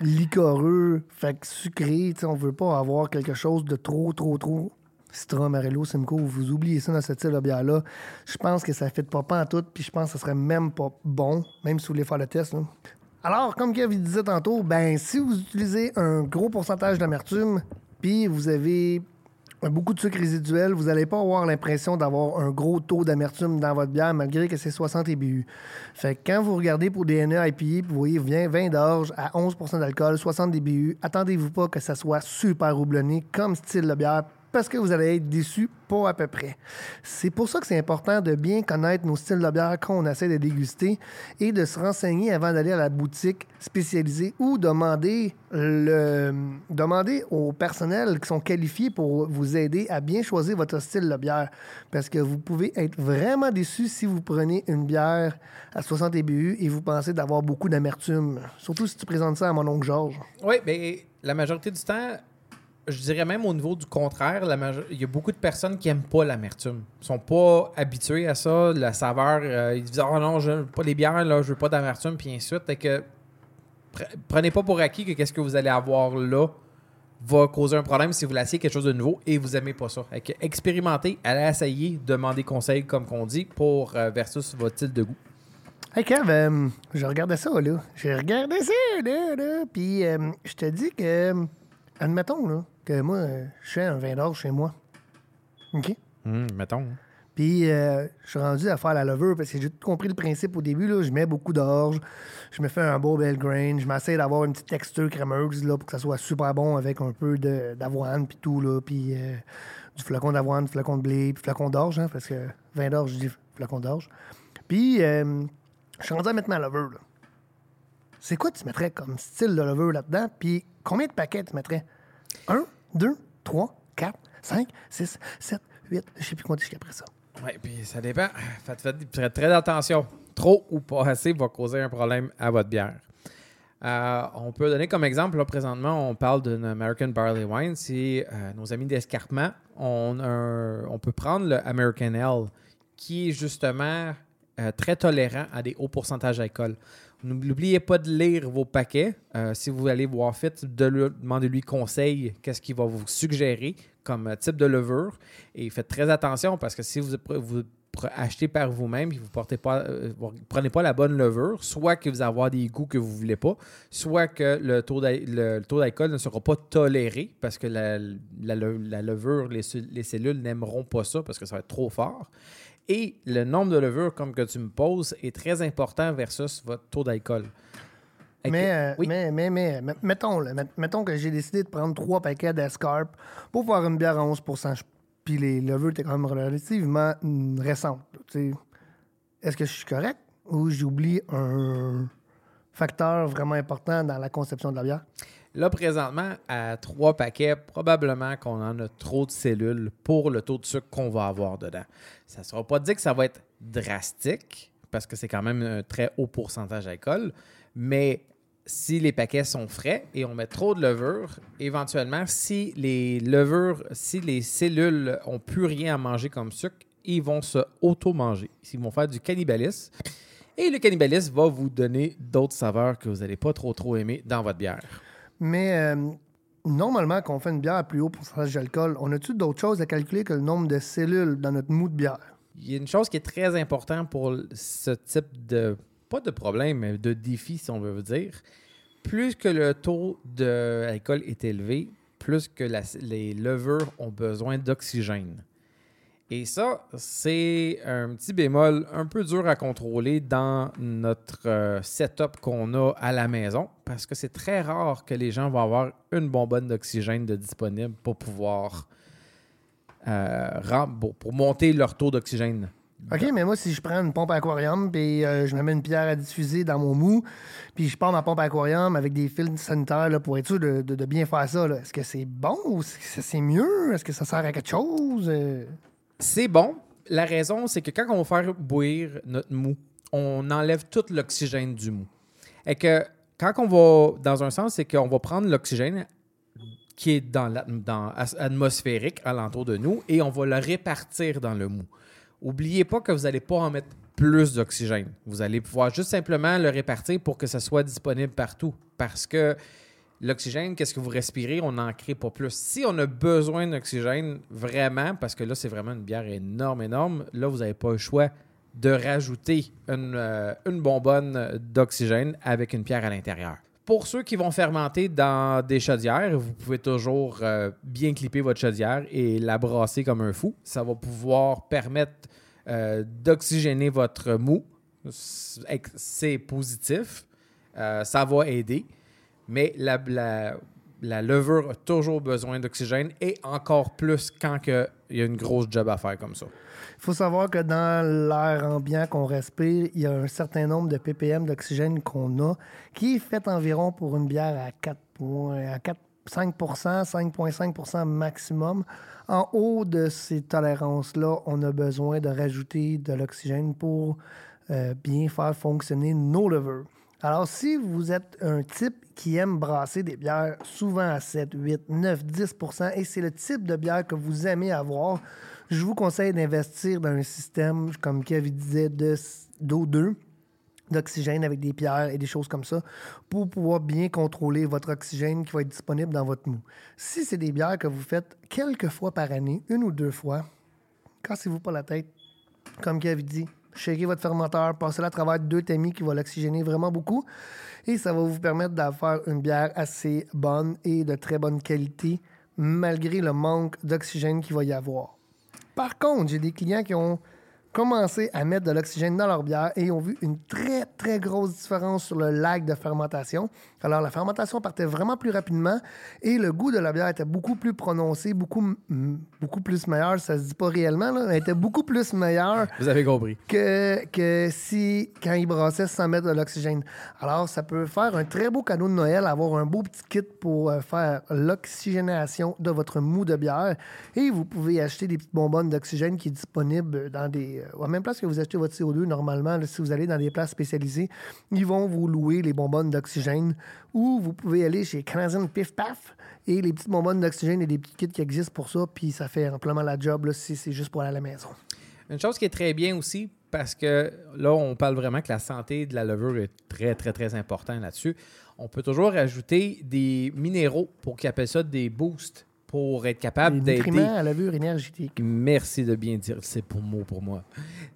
liquoreux, fait que sucré. On veut pas avoir quelque chose de trop, trop, trop. Citra, Marello, Simcoe, vous oubliez ça dans ce type de bière-là. Je pense que ça fait pas pas en tout, puis je pense que ça serait même pas bon, même si vous voulez faire le test. Alors, comme Kevin disait tantôt, ben si vous utilisez un gros pourcentage d'amertume, puis vous avez beaucoup de sucre résiduel, vous n'allez pas avoir l'impression d'avoir un gros taux d'amertume dans votre bière, malgré que c'est 60 IBU. Fait que quand vous regardez pour des NE IPA, vous voyez 20, 20 d'orge à 11% d'alcool, 60 DBU, attendez-vous pas que ça soit super houblonné comme style de bière parce que vous allez être déçu, pas à peu près. C'est pour ça que c'est important de bien connaître nos styles de bière quand on essaie de déguster et de se renseigner avant d'aller à la boutique spécialisée ou demander, le, demander au personnel qui sont qualifiés pour vous aider à bien choisir votre style de bière. Parce que vous pouvez être vraiment déçu si vous prenez une bière à 60 BU et vous pensez d'avoir beaucoup d'amertume. Surtout si tu présentes ça à mon oncle Georges. Oui, mais la majorité du temps, je dirais même au niveau du contraire, il y a beaucoup de personnes qui n'aiment pas l'amertume. Ils sont pas habitués à ça, la saveur. Euh, ils disent Oh non, je veux pas les bières, là, je veux pas d'amertume, puis ainsi de que prenez pas pour acquis que qu'est-ce que vous allez avoir là va causer un problème si vous laissez quelque chose de nouveau et vous aimez pas ça. Fait expérimentez, allez essayer, demandez conseil, comme qu'on dit, pour euh, versus votre style de goût. Hey Kev, euh, je regardais ça, là. J'ai regardé ça, là, là. Puis je te dis que, admettons, là, que moi, je fais un vin d'orge chez moi. OK? Hum, mettons. Puis, euh, je suis rendu à faire la levure parce que j'ai compris le principe au début. Là, je mets beaucoup d'orge, je me fais un beau bel grain, je m'essaie d'avoir une petite texture crémeuse là, pour que ça soit super bon avec un peu d'avoine, puis tout, là, puis euh, du flacon d'avoine, du flacon de blé, puis flacon d'orge, hein, parce que vin d'orge, je dis flacon d'orge. Puis, euh, je suis rendu à mettre ma levure. C'est quoi tu mettrais comme style de levure là-dedans? Puis, combien de paquets tu mettrais? 1, 2, 3, 4, 5, 6, 7, 8. Je ne sais plus compter jusqu'à après ça. Oui, puis ça dépend. Faites, faites très attention. Trop ou pas assez va causer un problème à votre bière. Euh, on peut donner comme exemple, là, présentement, on parle d'une American Barley Wine. C'est euh, nos amis d'escarpement. On, on, peut prendre le American Ale, qui est justement euh, très tolérant à des hauts pourcentages d'alcool. N'oubliez pas de lire vos paquets. Euh, si vous allez voir fit, de lui, conseil, qu'est-ce qu'il va vous suggérer comme type de levure. Et faites très attention parce que si vous, vous achetez par vous-même et vous ne euh, prenez pas la bonne levure, soit que vous avez des goûts que vous ne voulez pas, soit que le taux d'alcool ne sera pas toléré parce que la, levure, les cellules n'aimeront pas ça parce que ça va être trop fort. Et le nombre de levures, comme que tu me poses, est très important versus votre taux d'alcool. Mais, euh, mais, mais, mais, mettons, mettons que j'ai décidé de prendre trois paquets d'escarpe pour faire une bière à 11% Puis les levures étaient quand même relativement récentes. Est-ce que je suis correct ou j'oublie un facteur vraiment important dans la conception de la bière? Là, présentement, à trois paquets, probablement qu'on en a trop de cellules pour le taux de sucre qu'on va avoir dedans. Ça ne sera pas dit que ça va être drastique, parce que c'est quand même un très haut pourcentage d'alcool, mais si les paquets sont frais et on met trop de levure, éventuellement, si les levures, si les cellules n'ont plus rien à manger comme sucre, ils vont se auto-manger. Ils vont faire du cannibalisme. Et le cannibalisme va vous donner d'autres saveurs que vous n'allez pas trop trop aimer dans votre bière. Mais euh, normalement, quand on fait une bière à plus haut pourcentage d'alcool, on a-tu d'autres choses à calculer que le nombre de cellules dans notre mou de bière? Il y a une chose qui est très importante pour ce type de, pas de problème, mais de défi, si on veut dire. Plus que le taux d'alcool est élevé, plus que les levures ont besoin d'oxygène. Et ça, c'est un petit bémol un peu dur à contrôler dans notre euh, setup qu'on a à la maison parce que c'est très rare que les gens vont avoir une bonbonne d'oxygène disponible pour pouvoir euh, pour monter leur taux d'oxygène. OK, mais moi, si je prends une pompe aquarium, puis euh, je me mets une pierre à diffuser dans mon mou, puis je pars ma pompe aquarium avec des fils sanitaires pour être sûr de, de bien faire ça, est-ce que c'est bon ou c'est mieux? Est-ce que ça sert à quelque chose? C'est bon. La raison, c'est que quand on va faire bouillir notre mou, on enlève tout l'oxygène du mou. Et que quand on va, dans un sens, c'est qu'on va prendre l'oxygène qui est dans l'atmosphérique alentour de nous et on va le répartir dans le mou. Oubliez pas que vous n'allez pas en mettre plus d'oxygène. Vous allez pouvoir juste simplement le répartir pour que ça soit disponible partout. Parce que L'oxygène, qu'est-ce que vous respirez? On n'en crée pas plus. Si on a besoin d'oxygène, vraiment, parce que là, c'est vraiment une bière énorme, énorme, là, vous n'avez pas le choix de rajouter une, euh, bonbonne d'oxygène avec une pierre à l'intérieur. Pour ceux qui vont fermenter dans des chaudières, vous pouvez toujours euh, bien clipper votre chaudière et la brasser comme un fou. Ça va pouvoir permettre euh, d'oxygéner votre mou. C'est positif. Ça va aider. Mais la, la, levure a toujours besoin d'oxygène et encore plus quand il y a une grosse job à faire comme ça. Il faut savoir que dans l'air ambiant qu'on respire, il y a un certain nombre de ppm d'oxygène qu'on a qui est fait environ pour une bière à 4 à 4, 5 5,5 maximum. En haut de ces tolérances-là, on a besoin de rajouter de l'oxygène pour euh, bien faire fonctionner nos levures. Alors, si vous êtes un type qui aime brasser des bières souvent à 7, 8, 9, 10% et c'est le type de bière que vous aimez avoir, je vous conseille d'investir dans un système, comme Kevin disait, d'eau 2 d'oxygène avec des pierres et des choses comme ça pour pouvoir bien contrôler votre oxygène qui va être disponible dans votre mou. Si c'est des bières que vous faites quelques fois par année, une ou deux fois, cassez-vous pas la tête. Comme Kevin dit, shakez votre fermenteur, passez-le à travers deux tamis qui vont l'oxygéner vraiment beaucoup. Et ça va vous permettre d'avoir une bière assez bonne et de très bonne qualité, malgré le manque d'oxygène qu'il va y avoir. Par contre, j'ai des clients qui ont commencé à mettre de l'oxygène dans leur bière et ont vu une très, très grosse différence sur le lag de fermentation. Alors, la fermentation partait vraiment plus rapidement et le goût de la bière était beaucoup plus prononcé, beaucoup, beaucoup plus meilleur. Ça se dit pas réellement, là. Elle était beaucoup plus meilleure. Vous avez compris. Que, que si, quand ils brassaient sans mettre de l'oxygène. Alors, ça peut faire un très beau cadeau de Noël, avoir un beau petit kit pour euh, faire l'oxygénation de votre mou de bière. Et vous pouvez acheter des petites bonbonnes d'oxygène qui est disponible dans des à même place que vous achetez votre CO2, normalement, si vous allez dans des places spécialisées, ils vont vous louer les bonbonnes d'oxygène ou vous pouvez aller chez Canadian Pif Paf et les petites bonbonnes d'oxygène et des petits kits qui existent pour ça, puis ça fait amplement la job si c'est juste pour aller à la maison. Une chose qui est très bien aussi, parce que là, on parle vraiment que la santé de la levure est très, très, très importante là-dessus. On peut toujours ajouter des minéraux pour qu'ils appellent ça des boosts pour être capable d'aider. à levure énergétique. Merci de bien dire, c'est pour mot pour moi.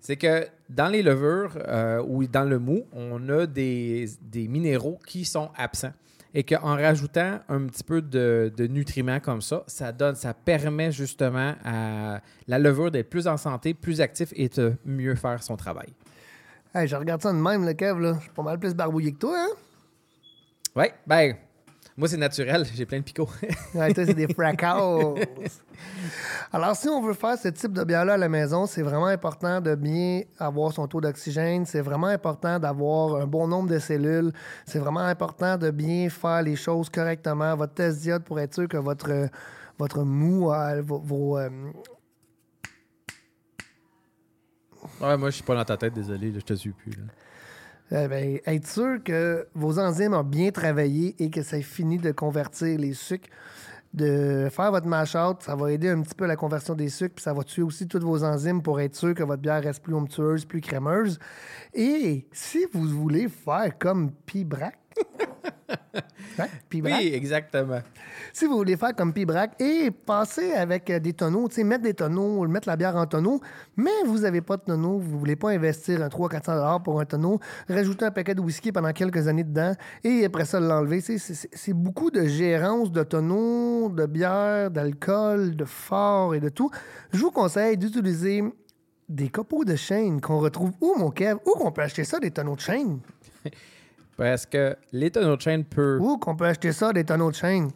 C'est que dans les levures euh, ou dans le mou, on a des, des minéraux qui sont absents et qu'en rajoutant un petit peu de, de, nutriments comme ça, ça donne, ça permet justement à la levure d'être plus en santé, plus active et de mieux faire son travail. Hey, je regarde ça de même, le Kev, là. Je suis pas mal plus barbouillé que toi, hein? Oui, ben, moi, c'est naturel, (laughs) j'ai plein de picots. (laughs) ouais, toi, c'est des fracas. Alors, si on veut faire ce type de bière-là à la maison, c'est vraiment important de bien avoir son taux d'oxygène. C'est vraiment important d'avoir un bon nombre de cellules. C'est vraiment important de bien faire les choses correctement. Votre test diode pour être sûr que votre, votre mou, vos, euh, Ouais, moi, je suis pas dans ta tête, désolé, je te suis plus. Là. Eh ben, être sûr que vos enzymes ont bien travaillé et que ça fini de convertir les sucres, de faire votre mash-out, ça va aider un petit peu à la conversion des sucres, puis ça va tuer aussi toutes vos enzymes pour être sûr que votre bière reste plus onctueuse, plus crémeuse. Et si vous voulez faire comme Pibrac, (laughs) Hein? Oui, exactement. Si vous voulez faire comme Pibrac et passer avec euh, des tonneaux, mettre des tonneaux, mettre la bière en tonneau, mais vous n'avez pas de tonneau, vous ne voulez pas investir un 300-400 pour un tonneau, rajouter un paquet de whisky pendant quelques années dedans et après ça l'enlever. C'est beaucoup de gérance de tonneaux, de bière, d'alcool, de fort et de tout. Je vous conseille d'utiliser des copeaux de chêne qu'on retrouve où, mon Kev? Où qu'on peut acheter ça, des tonneaux de chêne? (laughs) Parce que les tonneaux de chaîne peuvent. Où qu'on peut acheter ça, des tonneaux de chaîne?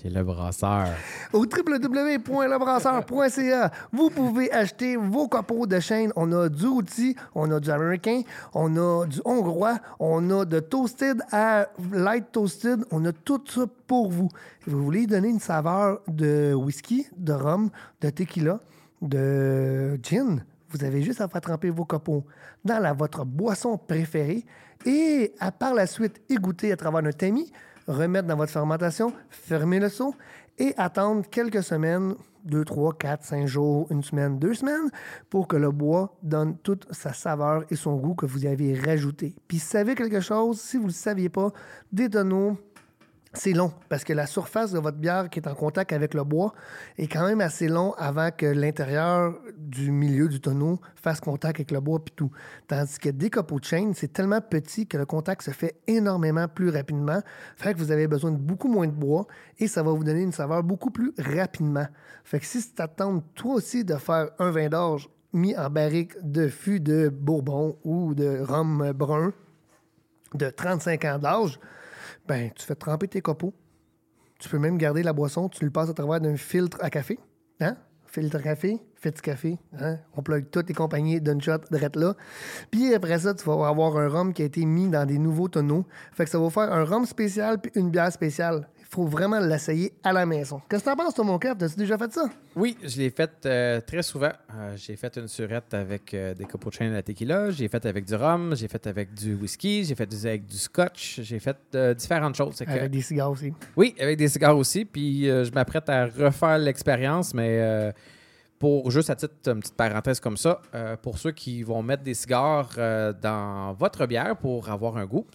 C'est le brasseur. Au www.lebrasseur.ca, vous pouvez acheter vos copeaux de chaîne. On a du outil, on a du américain, on a du hongrois, on a de toasted à light toasted. On a tout ça pour vous. vous voulez donner une saveur de whisky, de rhum, de tequila, de gin, vous avez juste à faire tremper vos copeaux dans votre boisson préférée et à par la suite égoutter à travers un tamis, remettre dans votre fermentation, fermer le seau et attendre quelques semaines, 2, 3, 4, 5 jours, une semaine, deux semaines, pour que le bois donne toute sa saveur et son goût que vous y avez rajouté. Puis, savez quelque chose, si vous ne le saviez pas, tonneaux, c'est long parce que la surface de votre bière qui est en contact avec le bois est quand même assez long avant que l'intérieur du milieu du tonneau fasse contact avec le bois puis tout. Tandis que des copeaux de chaîne, c'est tellement petit que le contact se fait énormément plus rapidement. Fait que vous avez besoin de beaucoup moins de bois et ça va vous donner une saveur beaucoup plus rapidement. Fait que si tu t'attends toi aussi de faire un vin d'orge mis en barrique de fût de bourbon ou de rhum brun de 35 ans d'âge, ben, tu fais tremper tes copeaux. Tu peux même garder la boisson, tu le passes à travers d'un filtre à café. Hein? Filtre à café, fait café. Hein? On plug toutes les compagnies d'une shot de là. Puis après ça, tu vas avoir un rhum qui a été mis dans des nouveaux tonneaux. Fait que ça va faire un rhum spécial puis une bière spéciale faut vraiment l'essayer à la maison. Qu'est-ce que t'en penses, toi, mon cœur? T'as-tu déjà fait ça? Oui, je l'ai fait euh, très souvent. Euh, j'ai fait une surette avec euh, des cappuccinos à la tequila, j'ai fait avec du rhum, j'ai fait avec du whisky, j'ai fait avec du scotch, j'ai fait différentes choses. Avec des cigares aussi. Oui, avec des cigares aussi. Puis je m'apprête à refaire l'expérience, mais pour juste à titre, une petite parenthèse comme ça, pour ceux qui vont mettre des cigares dans votre bière pour avoir un goût,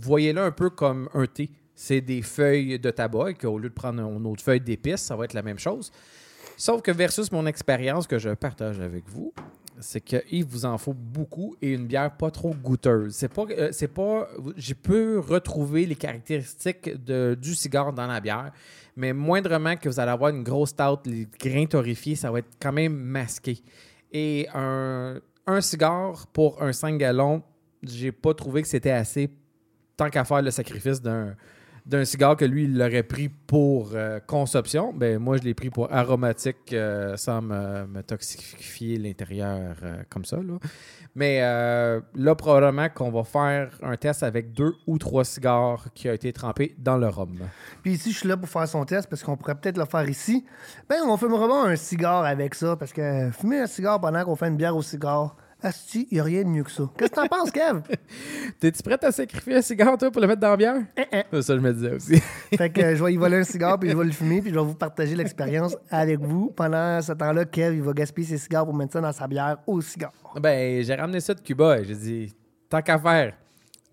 voyez-le un peu comme un thé c'est des feuilles de tabac et qu'au lieu de prendre une autre feuille d'épices, ça va être la même chose. Sauf que versus mon expérience que je partage avec vous, c'est qu'il vous en faut beaucoup et une bière pas trop goûteuse. C'est pas, euh, c'est pas, j'ai pu retrouver les caractéristiques de, du cigare dans la bière, mais moindrement que vous allez avoir une grosse tarte, les grains torréfiés, ça va être quand même masqué. Et un, un cigare pour un 5 gallons, j'ai pas trouvé que c'était assez tant qu'à faire le sacrifice d'un d'un cigare que lui, il l'aurait pris pour euh, consommation, ben moi, je l'ai pris pour aromatique euh, sans me, toxifier l'intérieur euh, comme ça. Mais là, probablement qu'on va faire un test avec deux ou trois cigares qui ont été trempés dans le rhum. Puis ici, je suis là pour faire son test parce qu'on pourrait peut-être le faire ici. Ben, on fumera un cigare avec ça parce que fumer un cigare pendant qu'on fait une bière au cigare, Asti, il n'y a rien de mieux que ça. Qu'est-ce que t'en penses, Kev? (laughs) T'es-tu prêt à sacrifier un cigare, toi, pour le mettre dans la bière? Eh, eh. Ça, je me disais aussi. (laughs) fait que je vais y voler un cigare, puis je vais le fumer, puis je vais vous partager l'expérience avec vous. Pendant ce temps-là, Kev, il va gaspiller ses cigares pour mettre ça dans sa bière au cigare. Ben, j'ai ramené ça de Cuba et j'ai dit, tant qu'à faire,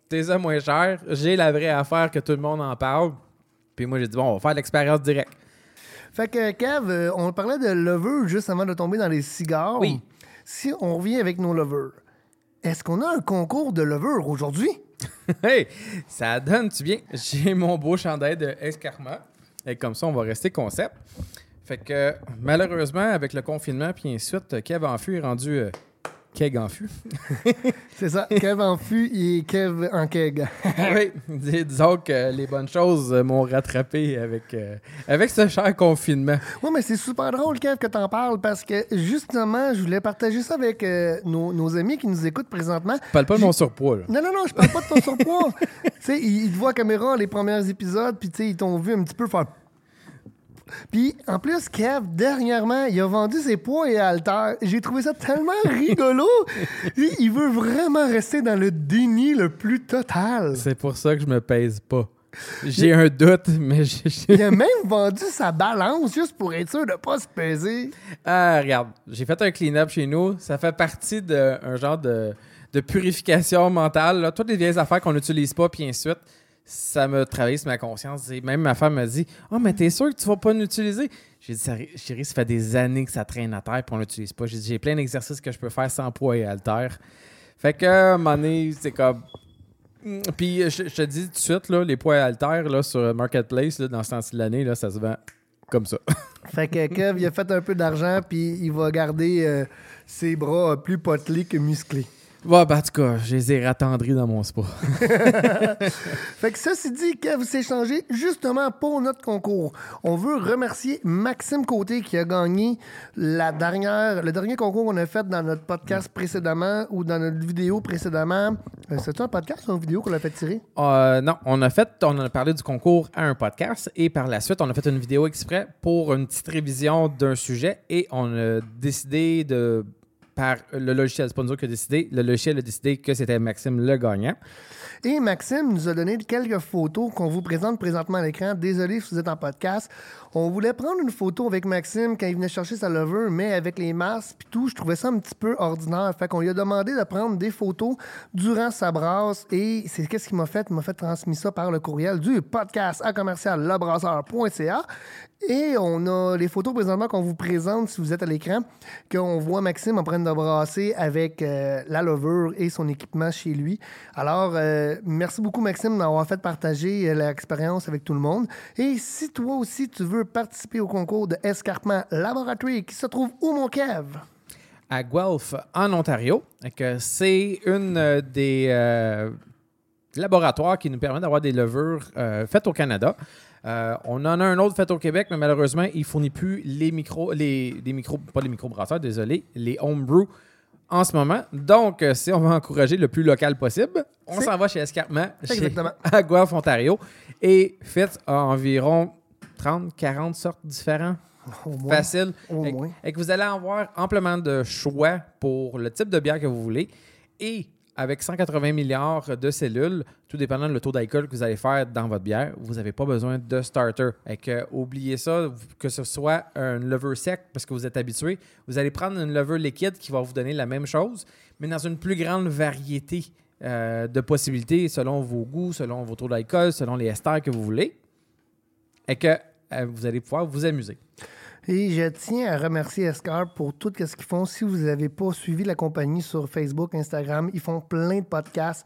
t'es ça moins cher, j'ai la vraie affaire que tout le monde en parle. Puis moi, j'ai dit, bon, on va faire l'expérience directe. Fait que, Kev, euh, on parlait de levure juste avant de tomber dans les cigares. Oui si on revient avec nos lovers, est-ce qu'on a un concours de lovers aujourd'hui? (laughs) hey, ça donne, tu bien? J'ai mon beau chandail de Escarma. Et comme ça, on va rester concept. Fait que malheureusement, avec le confinement, puis ensuite, Kev Enfu est rendu euh, keg en fût. (laughs) c'est ça. Kev en fût et Kev en keg. (laughs) oui, disons que les bonnes choses m'ont rattrapé avec, euh, avec ce cher confinement. Oui, mais c'est super drôle, Kev, que t'en parles parce que justement, je voulais partager ça avec euh, nos, amis qui nous écoutent présentement. Je parle pas de mon surpoids. Là. Non, non, non, je parle pas de ton (laughs) surpoids. tu sais, ils, ils, te voient à caméra les premiers épisodes, puis tu sais, ils t'ont vu un petit peu faire puis en plus, Kev, dernièrement, il a vendu ses poids et haltères. J'ai trouvé ça tellement (laughs) rigolo. il veut vraiment rester dans le déni le plus total. C'est pour ça que je me pèse pas. (laughs) J'ai un doute, mais j'ai. il a même vendu sa balance juste pour être sûr de ne pas se peser. Ah, regarde, j'ai fait un clean-up chez nous. Ça fait partie d'un genre de, purification mentale. Toutes les vieilles affaires qu'on n'utilise pas, puis ensuite ça me traverse ma conscience. Et même ma femme m'a dit Oh, mais t'es sûr que tu vas pas l'utiliser J'ai dit Chérie, ça fait des années que ça traîne à terre et on l'utilise pas. J'ai dit J'ai plein d'exercices que je peux faire sans poids et halter. Fait que, à un c'est comme. Hmm, puis je, te dis tout de suite, les poids et haltères là, sur Marketplace, dans ce temps de l'année, ça se vend comme ça. (laughs) fait que Kev, il a fait un peu d'argent, puis il va garder euh, ses bras plus potelés que musclés. Ouais, bah, en tout cas, je les ai rattendris dans mon spa. (laughs) fait que ça, c'est dit, Kev s'est changé justement pour notre concours. On veut remercier Maxime Côté qui a gagné la dernière, le dernier concours qu'on a fait dans notre podcast précédemment ou dans notre vidéo précédemment. Euh, c'est un podcast ou une vidéo qu'on a fait tirer? Euh, non, on a fait, on a parlé du concours à un podcast et par la suite, on a fait une vidéo exprès pour une petite révision d'un sujet et on a décidé de par le logiciel sponsor qui a décidé. Le logiciel a décidé que c'était Maxime le gagnant. Et Maxime nous a donné quelques photos qu'on vous présente présentement à l'écran. Désolé si vous êtes en podcast. On voulait prendre une photo avec Maxime quand il venait chercher sa lover, mais avec les masques et tout, je trouvais ça un petit peu ordinaire. Fait qu'on lui a demandé de prendre des photos durant sa brasse et c'est qu'est-ce qu'il m'a fait? Il m'a fait transmettre ça par le courriel du podcast à commercial lebrasseur.ca. Et on a les photos présentement qu'on vous présente si vous êtes à l'écran, qu'on voit Maxime en train de brasser avec euh, la lover et son équipement chez lui. Alors, euh, merci beaucoup Maxime d'avoir fait partager euh, l'expérience avec tout le monde. Et si toi aussi tu veux participer au concours de Escarpement Laboratory qui se trouve où mon Kev? À Guelph, en Ontario. C'est une des laboratoires qui nous permet d'avoir des levures faites au Canada. Euh, on en a un autre fait au Québec, mais malheureusement, il ne fournit plus les micros, les, micros, pas les microbrasseurs, désolé, les homebrew en ce moment. Donc, euh, si on veut encourager le plus local possible, on s'en va chez Escarpement, chez, à (laughs) Guelph, Ontario, et fait environ 30, 40 sortes différentes. Facile. et, que vous allez avoir amplement de choix pour le type de bière que vous voulez. Et avec 180 milliards de cellules, tout dépendant du taux d'alcool que vous allez faire dans votre bière, vous n'avez pas besoin de starter. Et que, oubliez ça, que ce soit un lever sec parce que vous êtes habitué, vous allez prendre une lever liquide qui va vous donner la même chose, mais dans une plus grande variété euh, de possibilités selon vos goûts, selon vos taux d'alcool, selon les esters que vous voulez. Et que euh, vous allez pouvoir vous amuser. Et je tiens à remercier Escar pour tout ce qu'ils font. Si vous n'avez pas suivi la compagnie sur Facebook, Instagram, ils font plein de podcasts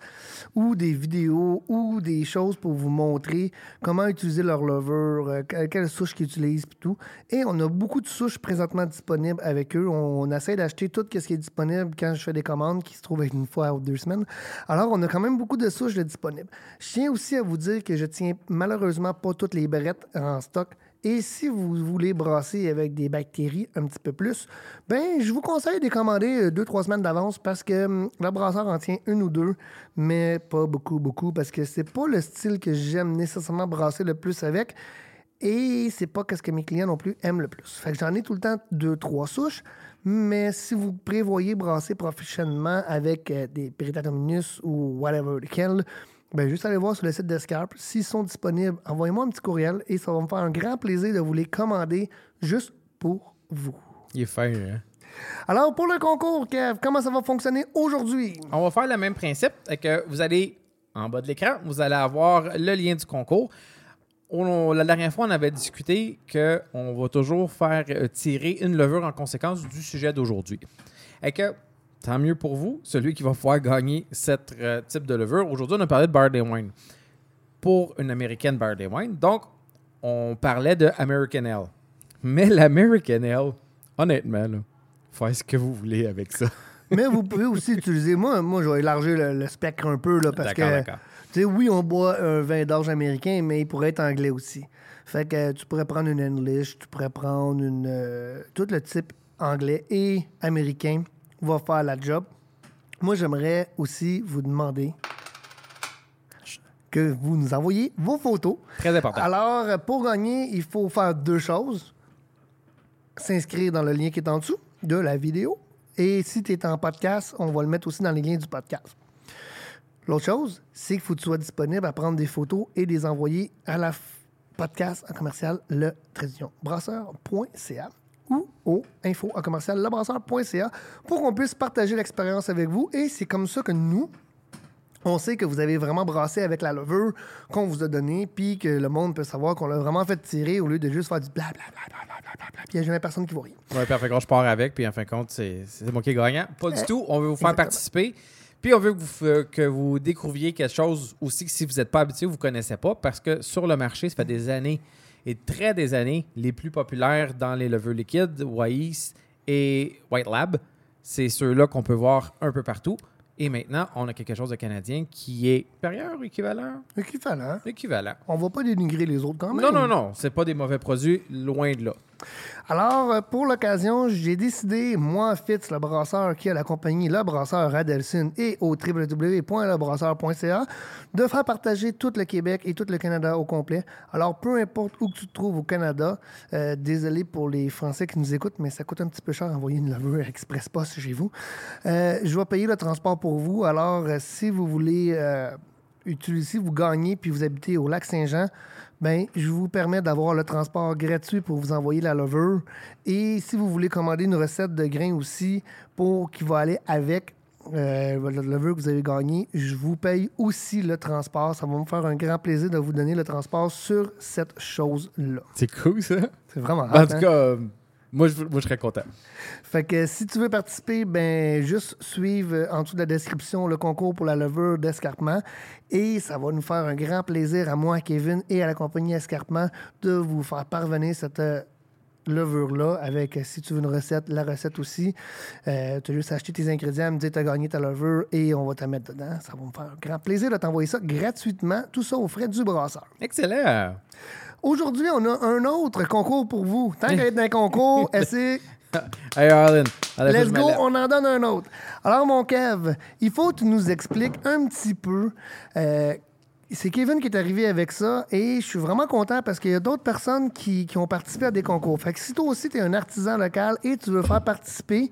ou des vidéos ou des choses pour vous montrer comment utiliser leur lover, euh, quelles souches qu'ils utilisent et tout. Et on a beaucoup de souches présentement disponibles avec eux. On, essaie d'acheter tout ce qui est disponible quand je fais des commandes qui se trouvent une fois ou deux semaines. Alors, on a quand même beaucoup de souches disponibles. Je tiens aussi à vous dire que je tiens malheureusement pas toutes les brettes en stock. Et si vous voulez brasser avec des bactéries un petit peu plus, ben je vous conseille de commander euh, deux, trois semaines d'avance parce que hum, le brasseur en tient une ou deux, mais pas beaucoup, beaucoup, parce que c'est pas le style que j'aime nécessairement brasser le plus avec. Et c'est pas ce que mes clients non plus aiment le plus. Fait que j'en ai tout le temps deux, trois souches. Mais si vous prévoyez brasser professionnellement avec euh, des Peritaminus ou whatever lequel, ben, juste aller voir sur le site d'Escarpe. S'ils sont disponibles, envoyez-moi un petit courriel et ça va me faire un grand plaisir de vous les commander juste pour vous. Il est fin, hein? Alors, pour le concours, Kev, comment ça va fonctionner aujourd'hui? On va faire le même principe. que vous allez, en bas de l'écran, vous allez avoir le lien du concours. la dernière fois, on avait discuté qu'on va toujours faire euh, tirer une levure en conséquence du sujet d'aujourd'hui. Que tant mieux pour vous, celui qui va pouvoir gagner ce euh, type de levure. Aujourd'hui, on a parlé de Barley Wine pour une américaine Barley Wine. Donc, on parlait de American Ale. Mais l'American Ale, honnêtement, là, faites ce que vous voulez avec ça. (laughs) Mais vous pouvez aussi utiliser. Moi, moi je vais élargir le, spectre un peu là, parce que. Tu sais, oui, on boit un vin d'orge américain, mais il pourrait être anglais aussi. Fait que tu pourrais prendre une English, tu pourrais prendre une. Euh, tout le type anglais et américain va faire la job. Moi, j'aimerais aussi vous demander que vous nous envoyiez vos photos. Très important. Alors, pour gagner, il faut faire deux choses. S'inscrire dans le lien qui est en dessous de la vidéo. Et si tu es en podcast, on va le mettre aussi dans les liens du podcast. L'autre chose, c'est qu'il faut que tu sois disponible à prendre des photos et les envoyer à la podcast en commercial le brasseur.ca ou au info à commercial pour qu'on puisse partager l'expérience avec vous. Et c'est comme ça que nous, on sait que vous avez vraiment brassé avec la levure qu'on vous a donnée, puis que le monde peut savoir qu'on l'a vraiment fait tirer au lieu de juste faire du blablabla. Puis il n'y a jamais personne qui voit rien. Oui, de compte, je pars avec, puis en fin de compte, c'est moi qui est gagnant. Pas du euh, tout. On veut vous faire participer. Puis on veut que vous, que vous découvriez quelque chose aussi que si vous n'êtes pas habitué, vous ne connaissez pas, parce que sur le marché, ça fait des années et très des années, les plus populaires dans les levures liquides, Wise et White Lab, c'est ceux-là qu'on peut voir un peu partout. Et maintenant, on a quelque chose de canadien qui est supérieur, équivalent? Équivalent. Équivalent. On va pas dénigrer les autres quand même. Non, non, non. C'est pas des mauvais produits, loin de là. Alors, euh, pour l'occasion, j'ai décidé, moi, Fitz, le brasseur qui a la compagnie Le Brasseur Adelson et au www.lebrasseur.ca, de faire partager tout le Québec et tout le Canada au complet. Alors, peu importe où que tu te trouves au Canada, euh, désolé pour les Français qui nous écoutent, mais ça coûte un petit peu cher d'envoyer une levure express post chez vous. Euh, je vais payer le transport pour vous. Alors, si vous voulez utiliser, vous gagnez puis vous habitez au lac Saint-Jean, ben, je vous permets d'avoir le transport gratuit pour vous envoyer la levure. Et si vous voulez commander une recette de grains aussi pour qui va aller avec euh, le levure que vous avez gagné, je vous paye aussi le transport. Ça va me faire un grand plaisir de vous donner le transport sur cette chose-là. C'est cool, ça. C'est vraiment En hot, tout hein? cas, moi, je, moi, je serais content. Fait que si tu veux participer, ben juste suivre euh, en dessous de la description le concours pour la levure d'escarpement. Et ça va nous faire un grand plaisir à moi, Kevin et à la compagnie Escarpement de vous faire parvenir cette euh, levure-là avec, euh, si tu veux une recette, la recette aussi. Euh, tu as juste à acheter tes ingrédients, me dire tu as gagné ta levure et on va te mettre dedans. Ça va me faire un grand plaisir de t'envoyer ça gratuitement, tout ça aux frais du brasseur. Excellent. Aujourd'hui, on a un autre concours pour vous. Tant qu'à être dans un concours, (laughs) essayez Hey, Arlen. Let's go, on en donne un autre. Alors, mon Kev, il faut que tu nous expliques un petit peu. euh, c'est Kevin qui est arrivé avec ça et je suis vraiment content parce qu'il y a d'autres personnes qui, qui ont participé à des concours. Fait que si toi aussi tu es un artisan local et tu veux faire participer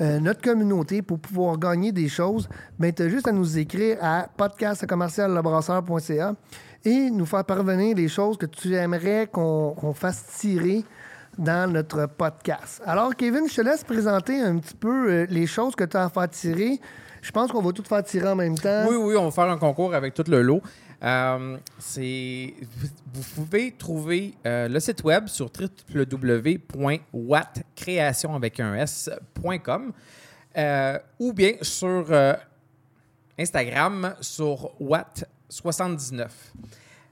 euh, notre communauté pour pouvoir gagner des choses, ben tu as juste à nous écrire à podcastcommerciallebrasseur.ca et nous faire parvenir les choses que tu aimerais qu'on fasse tirer dans notre podcast. Alors, Kevin, je te laisse présenter un petit peu euh, les choses que tu as à faire tirer. Je pense qu'on va tout faire tirer en même temps. Oui, oui, on va faire un concours avec tout le lot. Euh, c'est, vous pouvez trouver euh, le site web sur www.wattcréation avec un s.com ou bien sur Instagram sur watt79.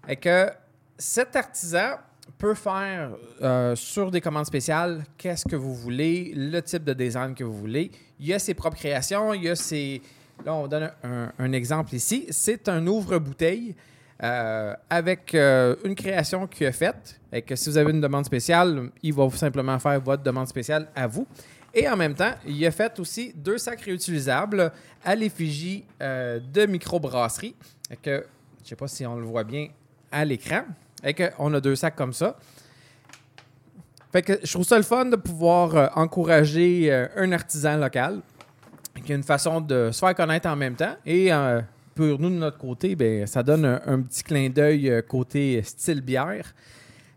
Et que cet artisan peut faire euh, sur des commandes spéciales qu'est-ce que vous voulez, le type de design que vous voulez. Il y a ses propres créations, il y a ses... Là, on donne un, exemple ici. C'est un ouvre-bouteille euh, avec euh, une création qu'il a faite. Et que si vous avez une demande spéciale, il va simplement faire votre demande spéciale à vous. Et en même temps, il a fait aussi deux sacs réutilisables à l'effigie de microbrasserie. Et que, je sais pas si on le voit bien à l'écran. Et qu'on a deux sacs comme ça. Fait que je trouve ça le fun de pouvoir euh, encourager euh, un artisan local qui a une façon de se faire connaître en même temps. Et euh, pour nous, de notre côté, ben, ça donne un, petit clin d'œil côté style bière.